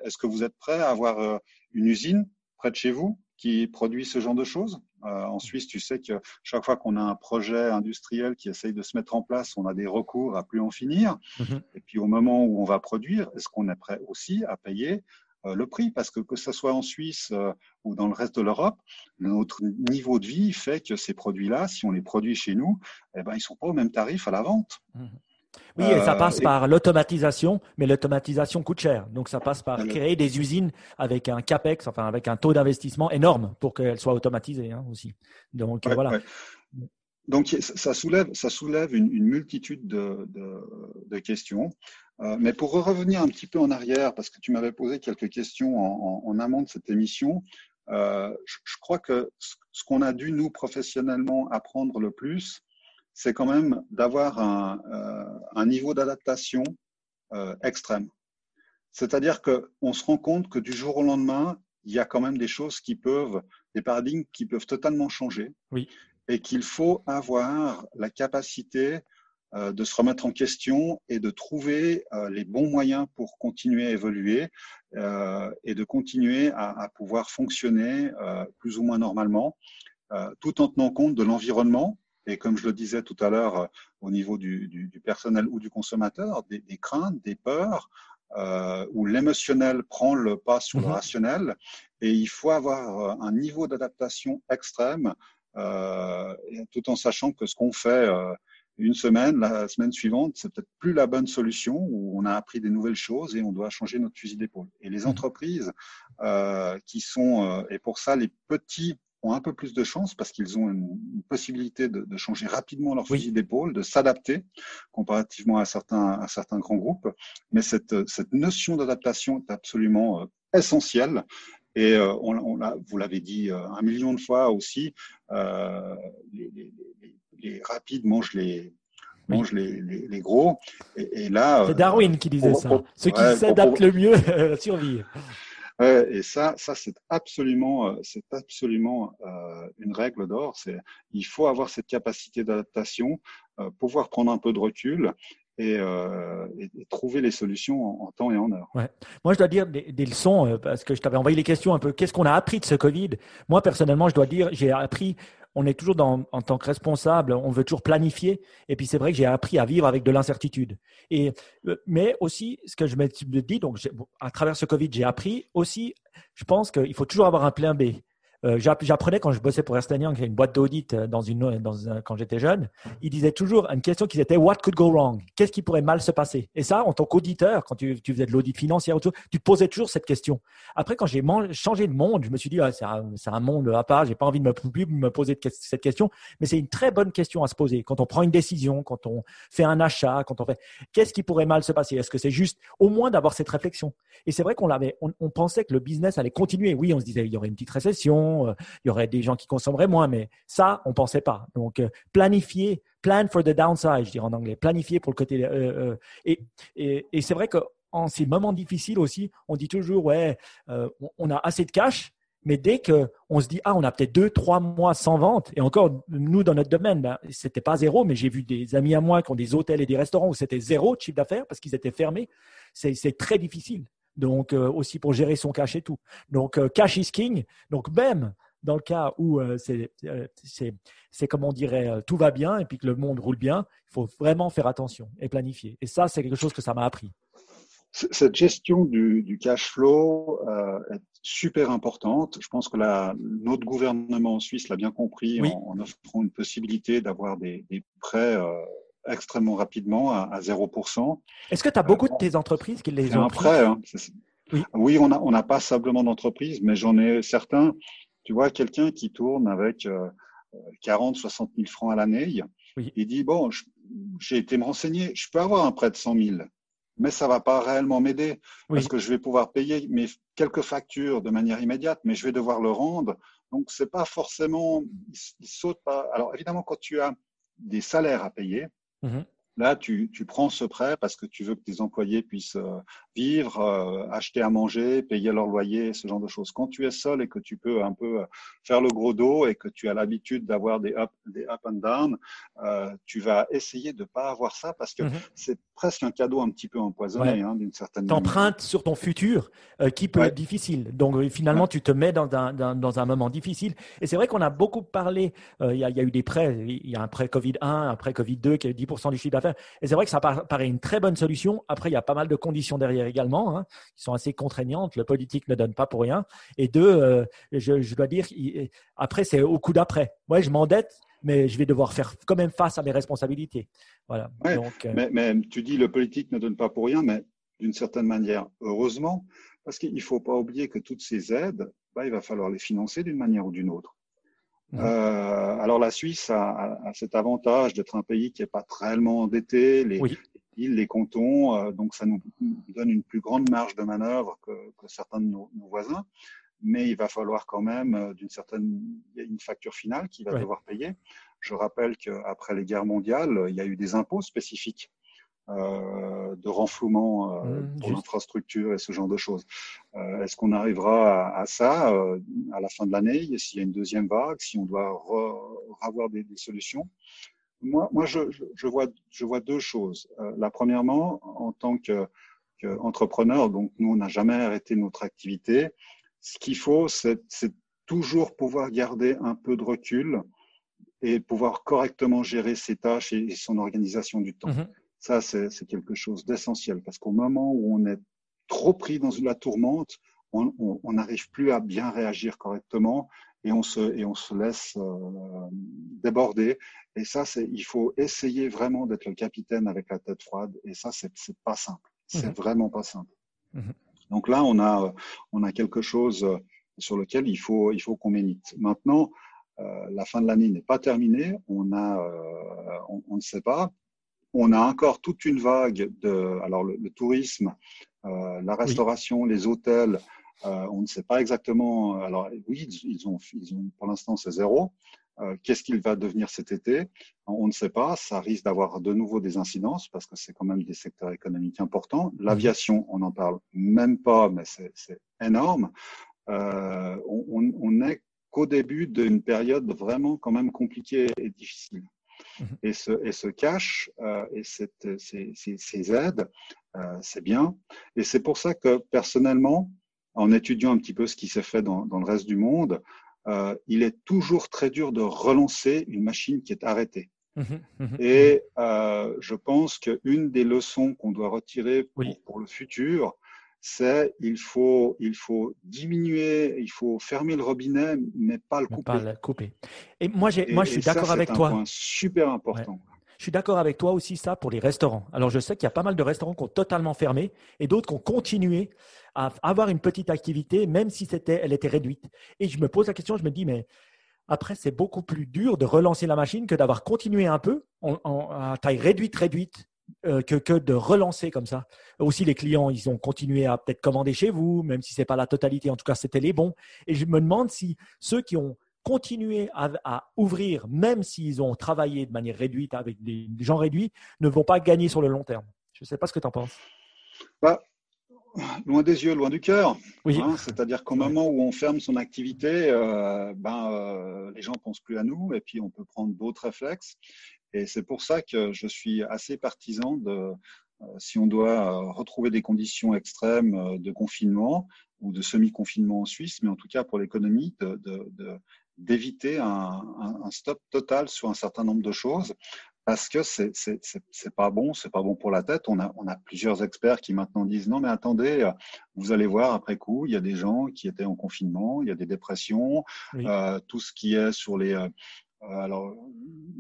est-ce que vous êtes prêt à avoir une usine près de chez vous? Qui produit ce genre de choses. Euh, en Suisse, tu sais que chaque fois qu'on a un projet industriel qui essaye de se mettre en place, on a des recours à plus en finir. Mhm. Et puis au moment où on va produire, est-ce qu'on est prêt aussi à payer euh, le prix? Parce que que ce soit en Suisse euh, ou dans le reste de l'Europe, notre niveau de vie fait que ces produits-là, si on les produit chez nous, eh ben, ils sont pas au même tarif à la vente. Mhm. Oui, et ça passe euh, par l'automatisation, mais l'automatisation coûte cher. Donc, ça passe par créer des usines avec un capex, enfin avec un taux d'investissement énorme pour qu'elles soient automatisées hein, aussi. Donc voilà. Donc ça soulève, ça soulève une, multitude de, de, questions. Euh, mais pour revenir un petit peu en arrière, parce que tu m'avais posé quelques questions en, en, amont de cette émission, euh, je, je, crois que ce qu'on a dû nous professionnellement apprendre le plus, c'est quand même d'avoir un, euh, un, niveau d'adaptation euh, extrême. C'est-à-dire qu'on se rend compte que du jour au lendemain, il y a quand même des choses qui peuvent, des paradigmes qui peuvent totalement changer. Oui. Et qu'il faut avoir la capacité euh, de se remettre en question et de trouver euh, les bons moyens pour continuer à évoluer euh, et de continuer à, à pouvoir fonctionner plus ou moins normalement, tout en tenant compte de l'environnement et comme je le disais tout à l'heure, euh, au niveau du, du, du, personnel ou du consommateur, des, des craintes, des peurs, euh, où l'émotionnel prend le pas sur le mhm. rationnel. Et il faut avoir euh, un niveau d'adaptation extrême, euh, tout en sachant que ce qu'on fait euh, une semaine, la semaine suivante, c'est peut-être plus la bonne solution, où on a appris des nouvelles choses et on doit changer notre fusil d'épaule. Et les mhm. entreprises qui sont, et pour ça, les petits ont un peu plus de chance parce qu'ils ont une, possibilité de, de, changer rapidement leur fusil d'épaule, de s'adapter comparativement à certains, à certains grands groupes. Mais cette, cette notion d'adaptation est absolument euh, essentielle. Et euh, on, on vous l'avez dit euh, un million de fois aussi, euh, les, les, les, rapides mangent les, mangent les, gros. Et, et là, c'est Darwin qui disait ça. Ceux qui s'adaptent le mieux [laughs] survivent et ça, ça c'est absolument, euh, c'est absolument euh, une règle d'or. C'est, il faut avoir cette capacité d'adaptation, euh, pouvoir prendre un peu de recul et, trouver les solutions en, temps et en heure. Ouais. Moi, je dois dire des leçons parce que je t'avais envoyé les questions un peu. Qu'est-ce qu'on a appris de ce Covid? Moi, personnellement, je dois dire, j'ai appris on est toujours dans, en tant que responsable, on veut toujours planifier. Et puis c'est vrai que j'ai appris à vivre avec de l'incertitude. Et euh, mais aussi, ce que je me dis, donc à travers ce Covid, j'ai appris aussi, je pense qu'il faut toujours avoir un plan B. euh, j'apprenais quand je bossais pour Ernst Young, une boîte d'audit euh, dans une, dans quand j'étais jeune, ils disaient toujours une question qui était What could go wrong? Qu'est-ce qui pourrait mal se passer? Et ça, en tant qu'auditeur, quand tu, tu, faisais de l'audit financier, tu te posais toujours cette question. Après, quand j'ai changé de monde, je me suis dit ah, c'est un, un, monde à part, j'ai pas envie de me, me poser cette question. Mais c'est une très bonne question à se poser quand on prend une décision, quand on fait un achat, quand on fait qu'est-ce qui pourrait mal se passer? Est-ce que c'est juste au moins d'avoir cette réflexion? Et c'est vrai qu'on l'avait, on, on pensait que le business allait continuer. Oui, on se disait il y aurait une petite récession euh, il y aurait des gens qui consommeraient moins, mais ça, on pensait pas. Donc, euh, planifier, plan for the downside, je dirais en anglais, planifier pour le côté. Euh, et, et, c'est vrai qu'en ces moments difficiles aussi, on dit toujours, ouais, on a assez de cash, mais dès qu'on se dit, ah, on a peut-être deux, trois mois sans vente, et encore, nous, dans notre domaine, ben, c'était pas zéro, mais j'ai vu des amis à moi qui ont des hôtels et des restaurants où c'était zéro de chiffre d'affaires parce qu'ils étaient fermés. C'est très difficile. Donc, aussi pour gérer son cash et tout. Donc, cash is king. Donc, même dans le cas où euh, euh, c'est comme on dirait euh, tout va bien et puis que le monde roule bien, il faut vraiment faire attention et planifier. Et ça, c'est quelque chose que ça m'a appris. Cette gestion du, cash flow est super importante. Je pense que la, notre gouvernement en Suisse l'a bien compris en, offrant une possibilité d'avoir des, prêts extrêmement rapidement à, 0%. Est-ce que tu as beaucoup de tes entreprises qui les ont un prêt, hein. oui. oui. on n'a on a pas simplement d'entreprises, mais j'en ai certains tu vois, quelqu'un qui tourne avec 40, 60 000 francs à l'année, il dit, bon, j'ai été me renseigner, je peux avoir un prêt de 100 000, mais ça va pas réellement m'aider parce que je vais pouvoir payer mes quelques factures de manière immédiate, mais je vais devoir le rendre. Donc, c'est pas forcément, il, saute pas. Alors, évidemment, quand tu as des salaires à payer, mmh Là, tu, tu, prends ce prêt parce que tu veux que tes employés puissent euh, vivre, euh, acheter à manger, payer leur loyer, ce genre de choses. Quand tu es seul et que tu peux un peu euh, faire le gros dos et que tu as l'habitude d'avoir des up, des up and down, euh, tu vas essayer de pas avoir ça parce que mhm. c'est presque un cadeau un petit peu empoisonné hein, d'une certaine manière. T'empruntes sur ton futur qui peut être difficile. Donc finalement, tu te mets dans un, dans, dans un moment difficile. Et c'est vrai qu'on a beaucoup parlé. Il y, a, y, a eu des prêts. Il y a un prêt Covid 1, un prêt Covid 2 qui est 10% du chiffre et c'est vrai que ça paraît une très bonne solution. Après, il y a pas mal de conditions derrière également, hein, qui sont assez contraignantes. Le politique ne donne pas pour rien. Et deux, euh, je, dois dire, après, c'est au coup d'après. Ouais, je m'endette, mais je vais devoir faire quand même face à mes responsabilités. Voilà. Donc, euh, mais, tu dis le politique ne donne pas pour rien, mais d'une certaine manière, heureusement, parce qu'il ne faut pas oublier que toutes ces aides, bah, il va falloir les financer d'une manière ou d'une autre. Euh, alors la Suisse a, cet avantage d'être un pays qui n'est pas réellement endetté, les, îles, les cantons, euh, donc ça nous donne une plus grande marge de manœuvre que, certains de nos, voisins. Mais il va falloir quand même, euh, d'une certaine, une facture finale qui va devoir payer. Je rappelle qu'après les guerres mondiales, il y a eu des impôts spécifiques euh, de renflouement euh, mmh, pour l'infrastructure et ce genre de choses. Euh, est-ce qu'on arrivera à, ça à la fin de l'année, s'il y a une deuxième vague, si on doit avoir des, solutions? Moi, moi je, je, vois, je vois deux choses. la premièrement, en tant qu'entrepreneur, donc nous, on n'a jamais arrêté notre activité. Ce qu'il faut, c'est toujours pouvoir garder un peu de recul et pouvoir correctement gérer ses tâches et, son organisation du temps. Mmh ça, c'est quelque chose d'essentiel parce qu'au moment où on est trop pris dans la tourmente, on n'arrive plus à bien réagir correctement et on se, et on se laisse euh, déborder. Et ça, c'est, il faut essayer vraiment d'être le capitaine avec la tête froide. Et ça, c'est, c'est pas simple. C'est mmh vraiment pas simple. Mmh Donc là, on a, on a quelque chose sur lequel il faut, il faut qu'on médite. Maintenant, euh, la fin de l'année n'est pas terminée. On a, euh, on, on, ne sait pas on a encore toute une vague de, alors le, tourisme, euh, la restauration, les hôtels. Euh, on ne sait pas exactement. Alors oui, ils ont, ils ont pour l'instant c'est zéro. Euh, qu'est-ce qu'il va devenir cet été? On ne sait pas. Ça risque d'avoir de nouveau des incidences parce que c'est quand même des secteurs économiques importants. L'aviation, on n'en parle même pas, mais c'est énorme. on, on n'est qu'au début d'une période vraiment quand même compliquée et difficile. Mhm. et, ce, et ce cash euh, et cette, ces, ces, aides, euh, c'est bien. Et c'est pour ça que personnellement, en étudiant un petit peu ce qui s'est fait dans, dans, le reste du monde, euh, il est toujours très dur de relancer une machine qui est arrêtée. Mhm, mhm, et euh, je pense qu'une des leçons qu'on doit retirer pour, pour, le futur, c'est il faut, il faut diminuer, il faut fermer le robinet, mais pas le couper. Pas le couper. Et moi, moi je suis d'accord avec toi. C'est un point super important. Je suis d'accord avec toi aussi ça pour les restaurants. Alors je sais qu'il y a pas mal de restaurants qui ont totalement fermé et d'autres qui ont continué à avoir une petite activité, même si c'était, elle était réduite. Et je me pose la question, je me dis, mais après, c'est beaucoup plus dur de relancer la machine que d'avoir continué un peu en, à taille réduite, réduite, euh, que, que, de relancer comme ça. Aussi, les clients, ils ont continué à peut-être commander chez vous, même si ce n'est pas la totalité. En tout cas, c'était les bons. Et je me demande si ceux qui ont continuer à, ouvrir, même s'ils ont travaillé de manière réduite avec des, gens réduits, ne vont pas gagner sur le long terme. Je ne sais pas ce que tu en penses. Bah, loin des yeux, loin du cœur. Oui. Hein, c'est-à-dire qu'au moment où on ferme son activité, euh, ben, euh, les gens ne pensent plus à nous et puis on peut prendre d'autres réflexes. Et c'est pour ça que je suis assez partisan de, euh, si on doit retrouver des conditions extrêmes de confinement ou de semi-confinement en Suisse, mais en tout cas pour l'économie, de, d'éviter un, stop total sur un certain nombre de choses parce que c'est c'est pas bon, c'est pas bon pour la tête. On a on a plusieurs experts qui maintenant disent non mais attendez, vous allez voir après coup, il y a des gens qui étaient en confinement, il y a des dépressions, euh, tout ce qui est sur les euh, alors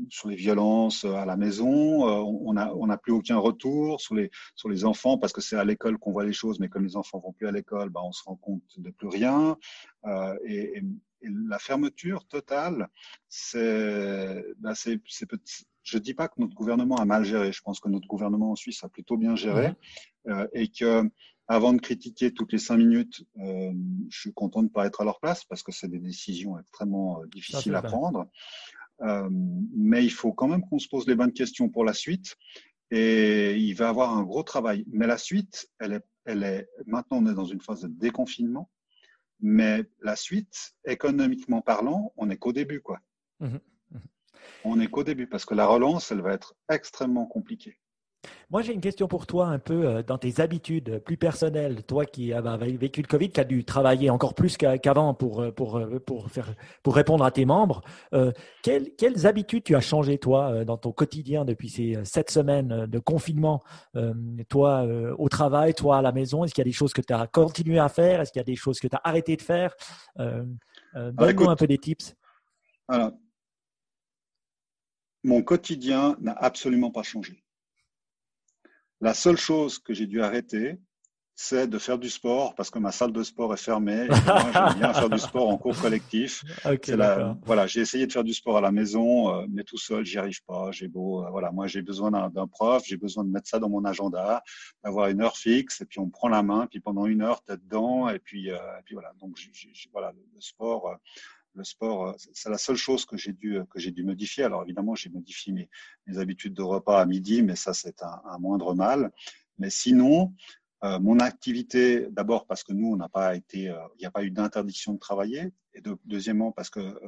sur les violences à la maison, euh, on n'a on a plus aucun retour sur les sur les enfants parce que c'est à l'école qu'on voit les choses, mais comme les enfants vont plus à l'école, ben on se rend compte de plus rien. Euh, et, et, la fermeture totale, c'est, ben c'est, je dis pas que notre gouvernement a mal géré. Je pense que notre gouvernement en Suisse a plutôt bien géré euh, et que avant de critiquer toutes les cinq minutes, euh, je suis content de ne pas être à leur place parce que c'est des décisions extrêmement euh, difficiles à prendre. Euh, mais il faut quand même qu'on se pose les bonnes questions pour la suite. Et il va y avoir un gros travail. Mais la suite, elle est, elle est, maintenant on est dans une phase de déconfinement. Mais la suite, économiquement parlant, on n'est qu'au début, quoi. Mmh mmh on n'est qu'au début parce que la relance, elle va être extrêmement compliquée. Moi, j'ai une question pour toi, un peu euh, dans tes habitudes plus personnelles. Toi qui as vécu le Covid, qui as dû travailler encore plus qu'avant pour, euh, pour, euh, pour, faire, pour répondre à tes membres, quelles, quelles, habitudes tu as changé, toi, dans ton quotidien depuis ces sept semaines de confinement Toi, au travail, toi, à la maison, est-ce qu'il y a des choses que tu as continué à faire? Est-ce qu'il y a des choses que tu as arrêté de faire? Donne-nous un peu des tips. Voilà. Mon quotidien n'a absolument pas changé. La seule chose que j'ai dû arrêter, c'est de faire du sport parce que ma salle de sport est fermée. Et moi, j'aime bien [laughs] faire du sport en cours collectif. voilà, j'ai essayé de faire du sport à la maison, euh, mais tout seul, j'y arrive pas. J'ai beau, euh, voilà, moi, j'ai besoin d'un prof, j'ai besoin de mettre ça dans mon agenda, d'avoir une heure fixe, et puis on prend la main, puis pendant une heure, t'es dedans, et puis, euh, et puis voilà. Donc, voilà, le, sport le sport, euh, c'est la seule chose que j'ai dû que j'ai dû modifier. Alors évidemment, j'ai modifié mes, habitudes de repas à midi, mais ça c'est un, moindre mal. Mais sinon, euh, mon activité, d'abord parce que nous, on n'a pas été, euh, il n'y a pas eu d'interdiction de travailler, et de, deuxièmement parce que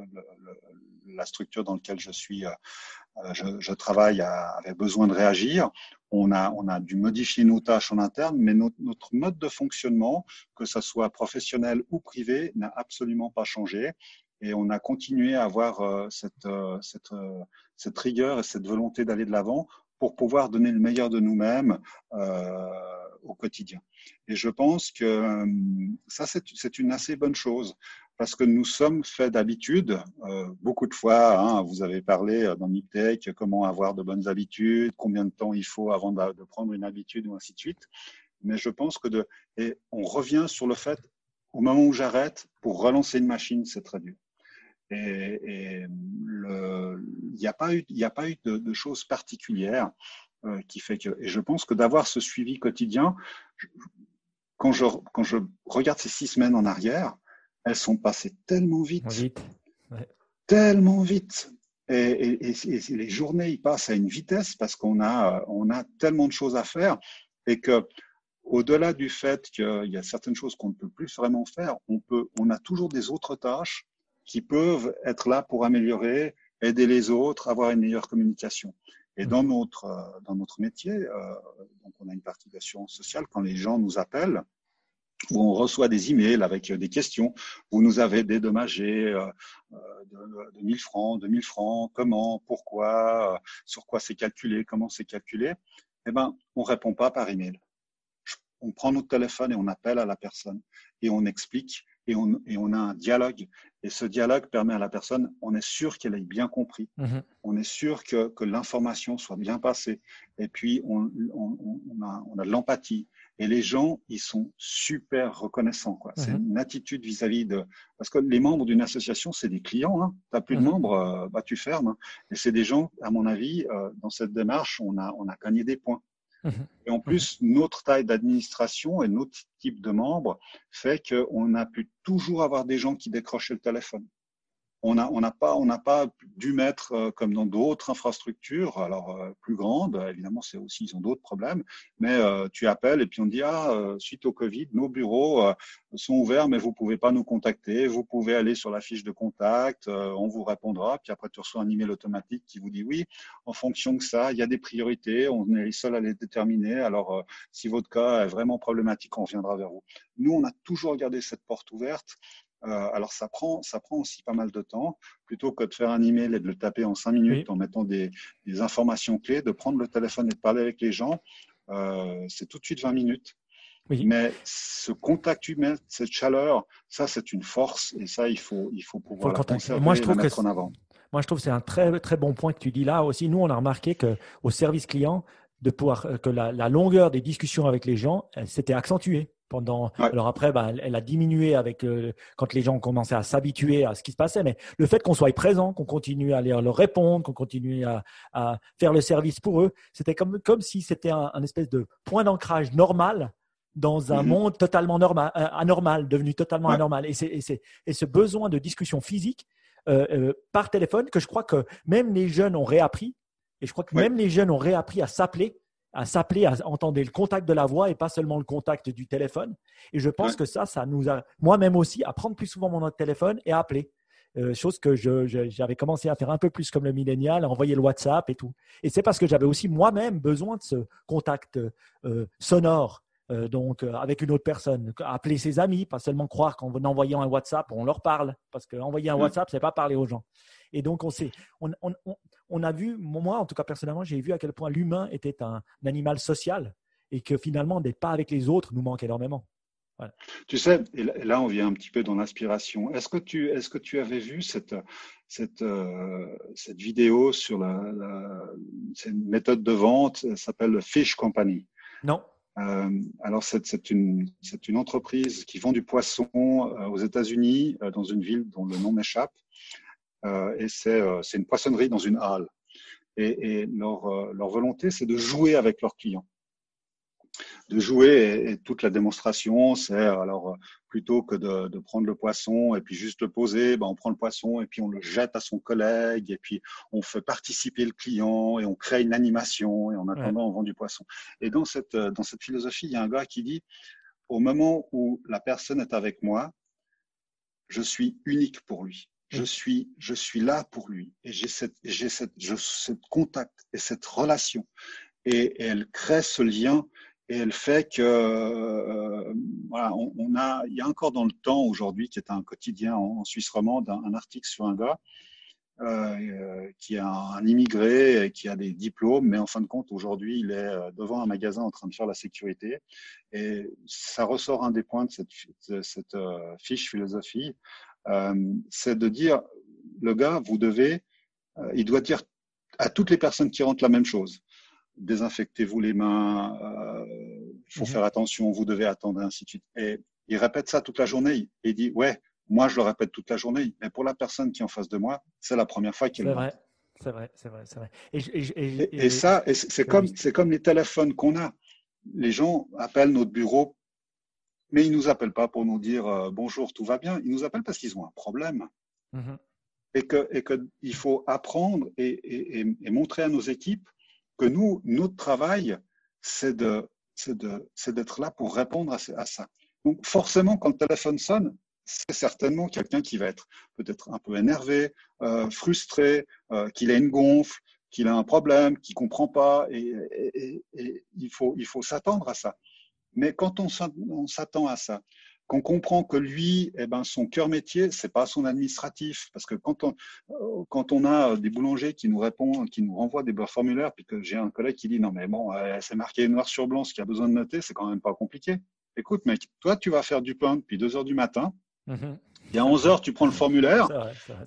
la structure dans laquelle je suis, je, travaille, avait besoin de réagir. On a, on a dû modifier nos tâches en interne, mais notre, notre mode de fonctionnement, que ce soit professionnel ou privé, n'a absolument pas changé. Et on a continué à avoir euh, cette, euh, cette, euh, cette rigueur et cette volonté d'aller de l'avant pour pouvoir donner le meilleur de nous-mêmes au quotidien. Et je pense que ça, c'est une assez bonne chose parce que nous sommes faits d'habitudes. beaucoup de fois, hein, vous avez parlé dans Niptech, comment avoir de bonnes habitudes, combien de temps il faut avant de, de, prendre une habitude ou ainsi de suite. Mais je pense que de, et on revient sur le fait, au moment où j'arrête, pour relancer une machine, c'est très dur. Et, il n'y a pas eu, a pas eu de, choses particulières euh, qui fait que. Et je pense que d'avoir ce suivi quotidien, quand je, quand je regarde ces six semaines en arrière, elles sont passées tellement vite. Tellement vite. Et, les journées, ils passent à une vitesse parce qu'on a, on a tellement de choses à faire et que au-delà du fait qu'il y a certaines choses qu'on ne peut plus vraiment faire, on, peut, on a toujours des autres tâches qui peuvent être là pour améliorer, aider les autres, avoir une meilleure communication. Et dans notre, euh, dans notre métier, euh, donc on a une partie d'assurance sociale, quand les gens nous appellent, où on reçoit des emails avec des questions, vous nous avez dédommagé euh, de, de 1000 francs, 2000 francs, comment, pourquoi, sur quoi c'est calculé, comment c'est calculé, eh ben, on répond pas par email. On prend notre téléphone et on appelle à la personne et on explique et on, et on a un dialogue. Et ce dialogue permet à la personne, on est sûr qu'elle ait bien compris, mhm. on est sûr que, que l'information soit bien passée, et puis on, on, on a, on a de l'empathie. Et les gens, ils sont super reconnaissants. Quoi. C'est mhm. une attitude vis-à-vis de... Parce que les membres d'une association, c'est des clients. Hein. Tu n'as plus de mhm. membres, euh, bah, tu fermes. Hein. Et c'est des gens, à mon avis, euh, dans cette démarche, on a, on a gagné des points. Mhm. Et en plus, notre taille d'administration et notre type de membres fait qu'on a pu toujours avoir des gens qui décrochaient le téléphone on n'a on pas, pas dû mettre, euh, comme dans d'autres infrastructures, alors euh, plus grandes, évidemment, c'est aussi, ils ont d'autres problèmes, mais euh, tu appelles et puis on dit, ah, suite au Covid, nos bureaux sont ouverts, mais vous pouvez pas nous contacter, vous pouvez aller sur la fiche de contact, on vous répondra, puis après tu reçois un email automatique qui vous dit, oui, en fonction de ça, il y a des priorités, on est les seuls à les déterminer, alors si votre cas est vraiment problématique, on reviendra vers vous. Nous, on a toujours gardé cette porte ouverte euh, alors ça prend, ça prend aussi pas mal de temps. Plutôt que de faire un email et de le taper en cinq minutes en mettant des, informations clés, de prendre le téléphone et de parler avec les gens, euh, c'est tout de suite 20 minutes. Mais ce contact humain, cette chaleur, ça c'est une force et ça il faut, il faut pouvoir la conserver Moi, je trouve mettre en avant. Moi je trouve que c'est un très très bon point que tu dis là aussi. Nous on a remarqué que au service client, de pouvoir que la, la longueur des discussions avec les gens, s'était accentuée. Pendant, Alors après, bah, elle a diminué avec euh, quand les gens ont commencé à s'habituer à ce qui se passait. Mais le fait qu'on soit présent, qu'on continue à leur répondre, qu'on continue à, faire le service pour eux, c'était comme, comme si c'était un, espèce de point d'ancrage normal dans un mm-hmm. monde totalement normal, euh, anormal, devenu totalement anormal. Et, ce besoin de discussion physique euh, par téléphone que je crois que même les jeunes ont réappris. Et je crois que même les jeunes ont réappris à s'appeler à s'appeler, à entendre le contact de la voix et pas seulement le contact du téléphone. Et je pense que ça, ça nous a, moi-même aussi, à prendre plus souvent mon téléphone et à appeler. Euh, chose que j'avais commencé à faire un peu plus comme le millénial, à envoyer le WhatsApp et tout. Et c'est parce que j'avais aussi moi-même besoin de ce contact euh, sonore, euh, donc avec une autre personne. Appeler ses amis, pas seulement croire qu'en envoyant un WhatsApp, on leur parle. Parce qu'envoyer un WhatsApp, c'est pas parler aux gens. Et donc, on, sait, on, on a vu, moi en tout cas personnellement, j'ai vu à quel point l'humain était un, animal social et que finalement, d'être pas avec les autres nous manque énormément. Tu sais, et là on vient un petit peu dans l'inspiration. Est-ce que tu, est-ce que tu avais vu cette, cette, euh, cette vidéo sur la, méthode de vente, elle s'appelle Fish Company? Non. Euh, alors c'est, une, une entreprise qui vend du poisson euh, aux États-Unis, dans une ville dont le nom m'échappe. Euh, et euh, c'est une poissonnerie dans une halle. Et, leur, euh, leur volonté, c'est de jouer avec leurs clients de jouer et, toute la démonstration, c'est alors plutôt que de, de, prendre le poisson et puis juste le poser, ben on prend le poisson et puis on le jette à son collègue et puis on fait participer le client et on crée une animation et en attendant on vend du poisson. Et dans cette dans cette philosophie, il y a un gars qui dit au moment où la personne est avec moi, je suis unique pour lui je suis, je suis là pour lui. Et j'ai cette, j'ai cette, ce contact et cette relation. Et, elle crée ce lien et elle fait que euh, voilà, on, a, il y a encore dans le temps aujourd'hui qui est un quotidien en, Suisse romande un, un, article sur un gars euh, qui est un, immigré et qui a des diplômes, mais en fin de compte aujourd'hui il est euh, devant un magasin en train de faire la sécurité. Et ça ressort un des points de cette, cette euh, fiche philosophie euh, c'est de dire, le gars, vous devez, euh, il doit dire à toutes les personnes qui rentrent la même chose. Désinfectez-vous les mains, il faut mhm. faire attention, vous devez attendre, et ainsi de suite. Et il répète ça toute la journée. Et il dit, ouais, moi je le répète toute la journée, mais pour la personne qui est en face de moi, c'est la première fois qu'il le vrai. C'est vrai, c'est vrai, c'est vrai. Et, et ça, c'est comme, c'est comme les téléphones qu'on a. Les gens appellent notre bureau mais ils ne nous appellent pas pour nous dire euh, bonjour, tout va bien. Ils nous appellent parce qu'ils ont un problème. Mhm. Et qu'il et que faut apprendre et, et, montrer à nos équipes que nous, notre travail, c'est d'être là pour répondre à, ça. Donc forcément, quand le téléphone sonne, c'est certainement quelqu'un qui va être peut-être un peu énervé, euh, frustré, euh, qu'il a une gonfle, qu'il a un problème, qu'il comprend pas, et, il faut, il faut s'attendre à ça. Mais quand on s'attend à ça, qu'on comprend que lui, eh ben, son cœur métier, c'est pas son administratif. Parce que quand on, euh, a des boulangers qui nous répondent, qui nous renvoient des formulaires, puis que j'ai un collègue qui dit non, mais bon, c'est marqué noir sur blanc ce qu'il a besoin de noter, c'est quand même pas compliqué. Écoute, mec, toi, tu vas faire du pain depuis 2 heures du matin. Mm-hmm. Et à 11 heures, tu prends le formulaire,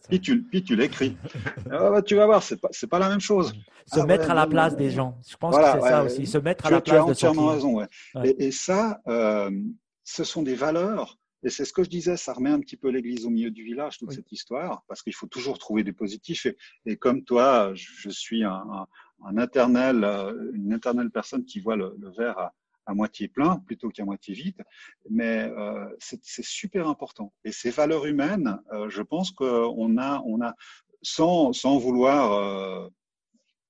puis tu, puis tu l'écris. Ah, bah, tu vas voir, c'est pas, pas la même chose. Se ah mettre à la place des gens. Je pense que c'est ça aussi. Se mettre à la place tu as entièrement raison. Et, et, ça, euh, ce sont des valeurs. Et c'est ce que je disais, ça remet un petit peu l'église au milieu du village, toute cette histoire, parce qu'il faut toujours trouver du positif. Et, comme toi, je, suis un, un, éternel, euh, une éternelle personne qui voit le, le verre à, à moitié plein plutôt qu'à moitié vide. Mais euh, c'est super important. Et ces valeurs humaines, euh, je pense qu'on a, on a sans, sans vouloir euh,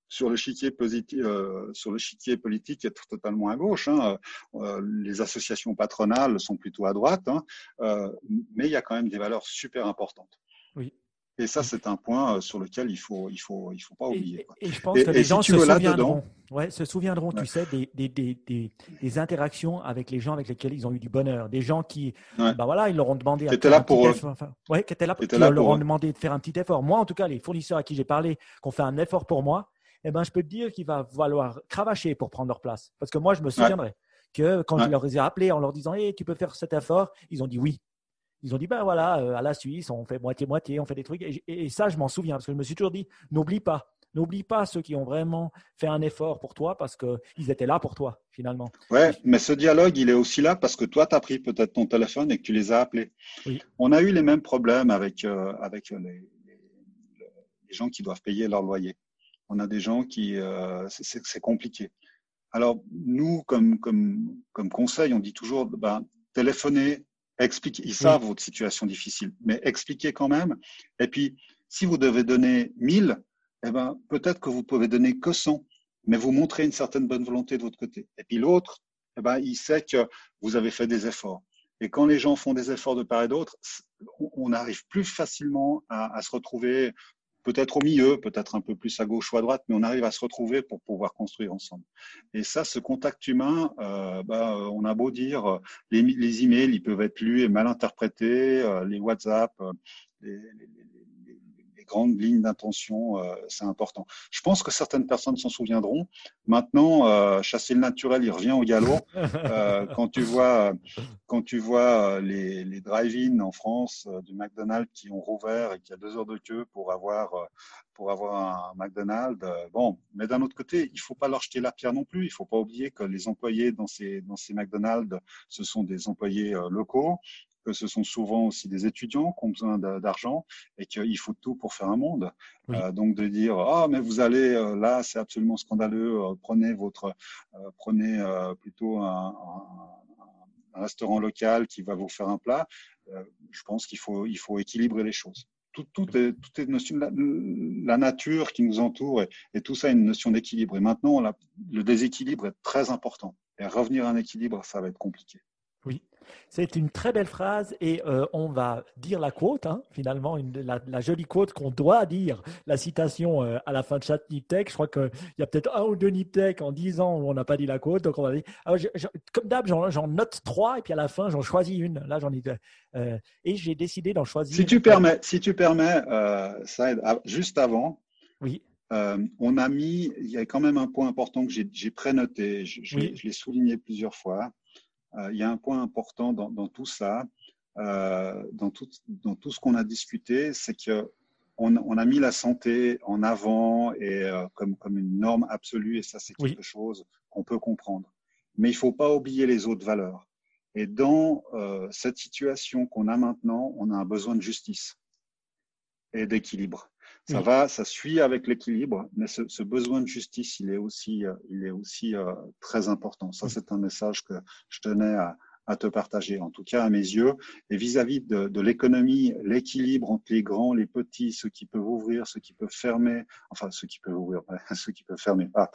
sur le chiquier positif, euh, sur le chiquier politique être totalement à gauche. Hein, euh, les associations patronales sont plutôt à droite, hein, euh, mais il y a quand même des valeurs super importantes. Et ça, c'est un point euh, sur lequel il faut, il faut, il faut pas oublier. Et, je pense que les gens se, souviendront, ouais, se souviendront, tu sais, des, des, des, des, interactions avec les gens avec lesquels ils ont eu du bonheur. Des gens qui, bah voilà, ils leur ont demandé. Étaient là pour eux. ouais, qui étaient là, qui leur ont demandé de faire un petit effort. Moi, en tout cas, les fournisseurs à qui j'ai parlé, qui ont fait un effort pour moi, eh ben, je peux te dire qu'il va falloir cravacher pour prendre leur place. Parce que moi, je me souviendrai que quand je leur ai appelé en leur disant, hey, tu peux faire cet effort, ils ont dit oui. Ils ont dit, ben voilà, euh, à la Suisse, on fait moitié-moitié, on fait des trucs. Et, ça, je m'en souviens, parce que je me suis toujours dit, n'oublie pas, n'oublie pas ceux qui ont vraiment fait un effort pour toi, parce qu'ils étaient là pour toi, finalement. Ouais, mais ce dialogue, il est aussi là parce que toi, tu as pris peut-être ton téléphone et que tu les as appelés. Oui. On a eu les mêmes problèmes avec, euh, avec les, les, gens qui doivent payer leur loyer. On a des gens qui, euh, c'est compliqué. Alors, nous, comme, comme, comme conseil, on dit toujours, ben, téléphonez, Expliquez, ils savent votre situation difficile, mais expliquez quand même. Et puis, si vous devez donner 1000, eh ben, peut-être que vous pouvez donner que 100, mais vous montrez une certaine bonne volonté de votre côté. Et puis l'autre, eh ben, il sait que vous avez fait des efforts. Et quand les gens font des efforts de part et d'autre, on arrive plus facilement à, à se retrouver peut-être au milieu, peut-être un peu plus à gauche ou à droite, mais on arrive à se retrouver pour pouvoir construire ensemble. Et ça, ce contact humain, euh, bah, on a beau dire, euh, les, emails, ils peuvent être lus et mal interprétés, euh, les WhatsApp, euh, les, grandes lignes d'intention, euh, c'est important. Je pense que certaines personnes s'en souviendront. Maintenant, euh, chasser le naturel, il revient au galop. [laughs] Euh, quand tu vois, quand tu vois les, les drive-in en France du McDonald's qui ont rouvert et qui a deux heures de queue pour avoir pour avoir un McDonald's. Bon, mais d'un autre côté, il faut pas leur jeter la pierre non plus. Il faut pas oublier que les employés dans ces dans ces McDonald's, ce sont des employés locaux que ce sont souvent aussi des étudiants qui ont besoin d'argent et qu'il faut tout pour faire un monde. Euh, donc de dire ah mais vous allez euh, là c'est absolument scandaleux euh, prenez votre prenez plutôt un, un, restaurant local qui va vous faire un plat. je pense qu'il faut il faut équilibrer les choses. Tout, tout, est, tout est notion la, la, nature qui nous entoure et, et tout ça est une notion d'équilibre. Et maintenant, la, le déséquilibre est très important. Et revenir à un équilibre, ça va être compliqué. Oui, c'est une très belle phrase et euh, on va dire la quote, hein, finalement, une, la, jolie quote qu'on doit dire, la citation euh, à la fin de chaque Niptech. Je crois qu'il y a peut-être un ou deux Niptech en dix ans où on n'a pas dit la quote. Donc on va dire, alors, comme d'hab, j'en note trois et puis à la fin, j'en choisis une. Là, j'en ai deux. Euh, et j'ai décidé d'en choisir. Si tu permets, si tu permets, ça juste avant. Oui. on a mis, il y a quand même un point important que j'ai prénoté, je, je l'ai souligné plusieurs fois. Euh, il y a un point important dans, dans tout ça, euh, dans, tout, dans tout ce qu'on a discuté, c'est que on, on, a mis la santé en avant et euh, comme, comme une norme absolue, et ça c'est quelque chose qu'on peut comprendre. Mais il faut pas oublier les autres valeurs. Et dans cette situation qu'on a maintenant, on a un besoin de justice et d'équilibre. Ça va, ça suit avec l'équilibre, mais ce, ce, besoin de justice, il est aussi, euh, il est aussi euh, très important. Ça, c'est un message que je tenais à, à, te partager, en tout cas à mes yeux. Et vis-à-vis de, de l'économie, l'équilibre entre les grands, les petits, ceux qui peuvent ouvrir, ceux qui peuvent fermer, enfin ceux qui peuvent ouvrir, [laughs] ceux qui peuvent fermer. Ah,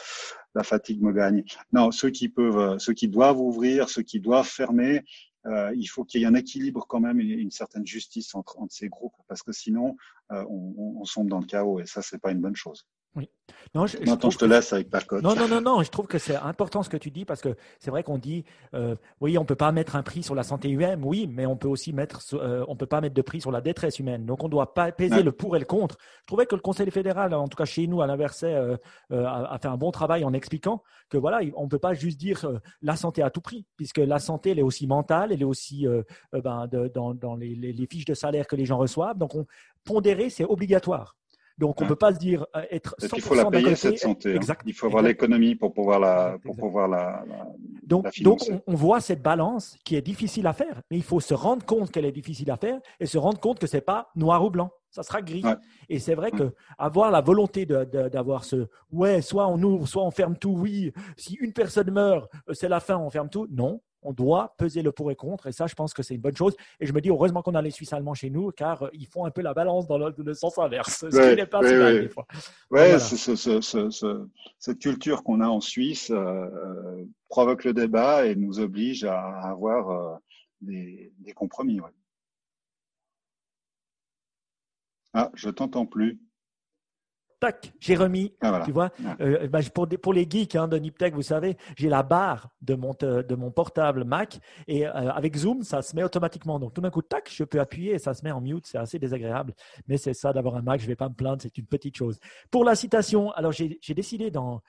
la fatigue me gagne. Non, ceux qui peuvent, euh, ceux qui doivent ouvrir, ceux qui doivent fermer. Euh, il faut qu'il y ait un équilibre quand même, une, une certaine justice entre, ces groupes, parce que sinon, euh, on, on, dans le chaos et ça, c'est pas une bonne chose. Oui. Non, je, Maintenant, je, te laisse avec ta cote. Non, non, non, non. Je trouve que c'est important ce que tu dis parce que c'est vrai qu'on dit, euh, oui, on peut pas mettre un prix sur la santé humaine, oui, mais on peut aussi mettre, euh, on peut pas mettre de prix sur la détresse humaine. Donc, on doit pas peser le pour et le contre. Je trouvais que le Conseil fédéral, en tout cas chez nous, à l'inverse, euh, a, fait un bon travail en expliquant que voilà, on peut pas juste dire la santé à tout prix, puisque la santé, elle est aussi mentale, elle est aussi ben, dans, dans les, les, fiches de salaire que les gens reçoivent. Donc, on, pondérer, c'est obligatoire. Donc, on ne peut pas se dire euh, être 100% Il faut la payer, cette santé. Hein. Il faut avoir l'économie pour pouvoir la, pour pouvoir la, donc, donc on, voit cette balance qui est difficile à faire, mais il faut se rendre compte qu'elle est difficile à faire et se rendre compte que ce n'est pas noir ou blanc. Ça sera gris. Et c'est vrai que avoir la volonté d'avoir ce ouais, soit on ouvre, soit on ferme tout, oui. Si une personne meurt, euh, c'est la fin, on ferme tout. Non, on doit peser le pour et contre. Et ça, je pense que c'est une bonne chose. Et je me dis, heureusement qu'on a les Suisses allemands chez nous, car euh, ils font un peu la balance dans le, sens inverse. Ce qui n'est pas si mal des fois. Oui, cette culture qu'on a en Suisse euh, euh, provoque le débat et nous oblige à avoir des, des, compromis. Ah, je t'entends plus tac, j'ai remis. Ah, tu vois, euh, bah, pour, pour, les geeks hein, de Niptech, vous savez, j'ai la barre de mon, de mon portable Mac et euh, avec Zoom, ça se met automatiquement. Donc tout d'un coup, tac, je peux appuyer et ça se met en mute. C'est assez désagréable, mais c'est ça d'avoir un Mac. Je vais pas me plaindre, c'est une petite chose. Pour la citation, alors j'ai décidé dans,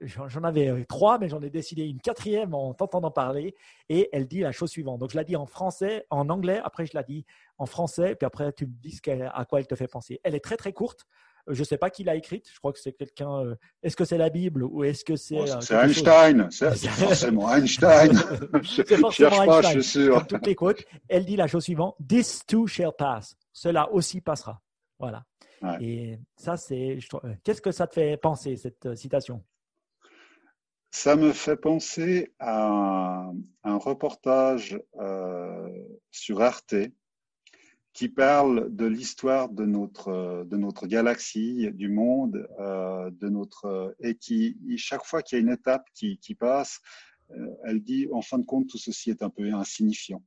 j'en avais trois, mais j'en ai décidé une quatrième en t'entendant parler et elle dit la chose suivante. Donc je la dis en français, en anglais, après je la dis en français, puis après tu me dis à quoi elle te fait penser. Elle est très très courte. Euh, je ne sais pas qui l'a écrite. Je crois que c'est quelqu'un. Euh, est-ce que c'est la Bible ou est-ce que c'est. Oh, c'est Einstein. C'est [laughs] forcément Einstein. [laughs] c'est forcément Einstein. Pas, je suis sûr. Comme toutes les quotes, elle dit la chose suivante This too shall pass. Cela aussi passera. Voilà. Et ça, c'est. Euh, qu'est-ce que ça te fait penser, cette citation? Ça me fait penser à un reportage sur Arte qui parle de l'histoire de notre, de notre galaxie, du monde, euh, de notre, et qui, chaque fois qu'il y a une étape qui, passe, euh, elle dit, en fin de compte, tout ceci est un peu insignifiant.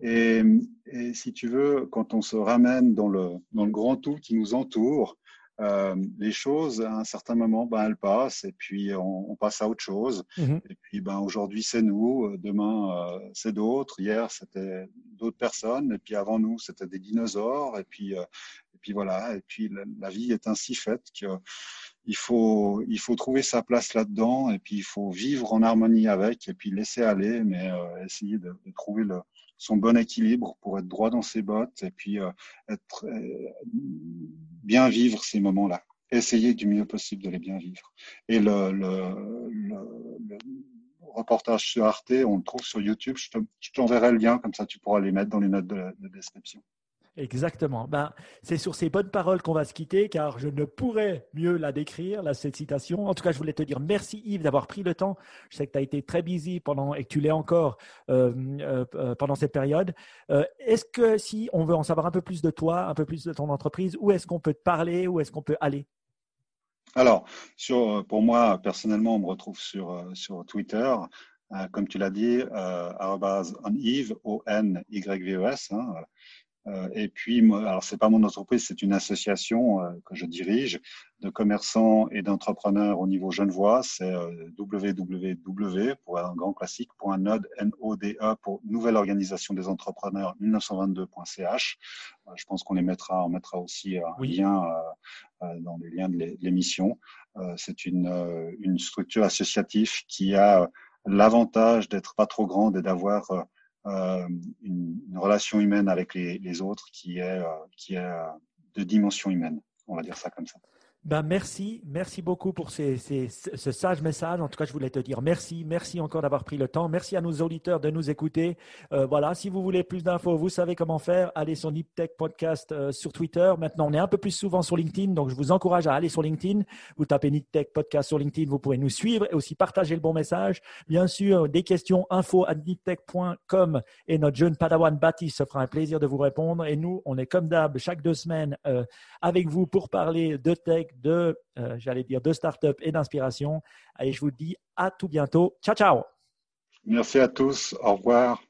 Et, et, si tu veux, quand on se ramène dans le, dans le grand tout qui nous entoure, euh, les choses, à un certain moment, ben, elles passent et puis on, on passe à autre chose. Mhm. Et puis ben, aujourd'hui, c'est nous, euh, demain, euh, c'est d'autres. Hier, c'était d'autres personnes. Et puis avant nous, c'était des dinosaures. Et puis, euh, et puis voilà. Et puis la, vie est ainsi faite qu'il faut, il faut trouver sa place là-dedans. Et puis il faut vivre en harmonie avec et puis laisser aller, mais essayer de, de trouver le, son bon équilibre pour être droit dans ses bottes et puis euh, être euh, bien vivre ces moments-là. Essayer du mieux possible de les bien vivre. Et le, reportage sur Arte, on le trouve sur YouTube. Je t'enverrai le lien, comme ça tu pourras les mettre dans les notes de description. Exactement. Ben, c'est sur ces bonnes paroles qu'on va se quitter, car je ne pourrais mieux la décrire, cette citation. En tout cas, je voulais te dire merci Yves d'avoir pris le temps. Je sais que tu as été très busy pendant, et que tu l'es encore euh, euh, euh, pendant cette période. est-ce que si on veut en savoir un peu plus de toi, un peu plus de ton entreprise, où est-ce qu'on peut te parler, où est-ce qu'on peut aller? Alors, pour moi, personnellement, on me retrouve sur, sur Twitter. comme tu l'as dit, euh, @onyves, o n y v e s, hein, et puis, alors c'est pas mon entreprise, c'est une association euh, que je dirige de commerçants et d'entrepreneurs au niveau genevois. C'est euh, www pour un grand classique pour un node NODE pour Nouvelle Organisation des Entrepreneurs 1922.ch. Je pense qu'on les mettra, on mettra aussi un lien dans les liens de l'émission. C'est une, une structure associative qui a l'avantage d'être pas trop grande et d'avoir euh, une, relation humaine avec les, les autres qui est, euh, qui est euh, de dimension humaine. On va dire ça comme ça. Ben merci, merci beaucoup pour ces, ces, ce sage message. En tout cas, je voulais te dire merci, merci encore d'avoir pris le temps. Merci à nos auditeurs de nous écouter. Euh, voilà, si vous voulez plus d'infos, vous savez comment faire. Allez sur Niptech Podcast euh, sur Twitter. Maintenant, on est un peu plus souvent sur LinkedIn, donc je vous encourage à aller sur LinkedIn. Vous tapez Niptech Podcast sur LinkedIn, vous pouvez nous suivre et aussi partager le bon message. Bien sûr, des questions info à niptech.com et notre jeune Padawan Baptiste se fera un plaisir de vous répondre. Et nous, on est comme d'hab chaque deux semaines euh, avec vous pour parler de tech de, euh, j'allais dire, de start-up et d'inspiration. Et je vous dis à tout bientôt. Ciao, ciao. Merci à tous. Au revoir.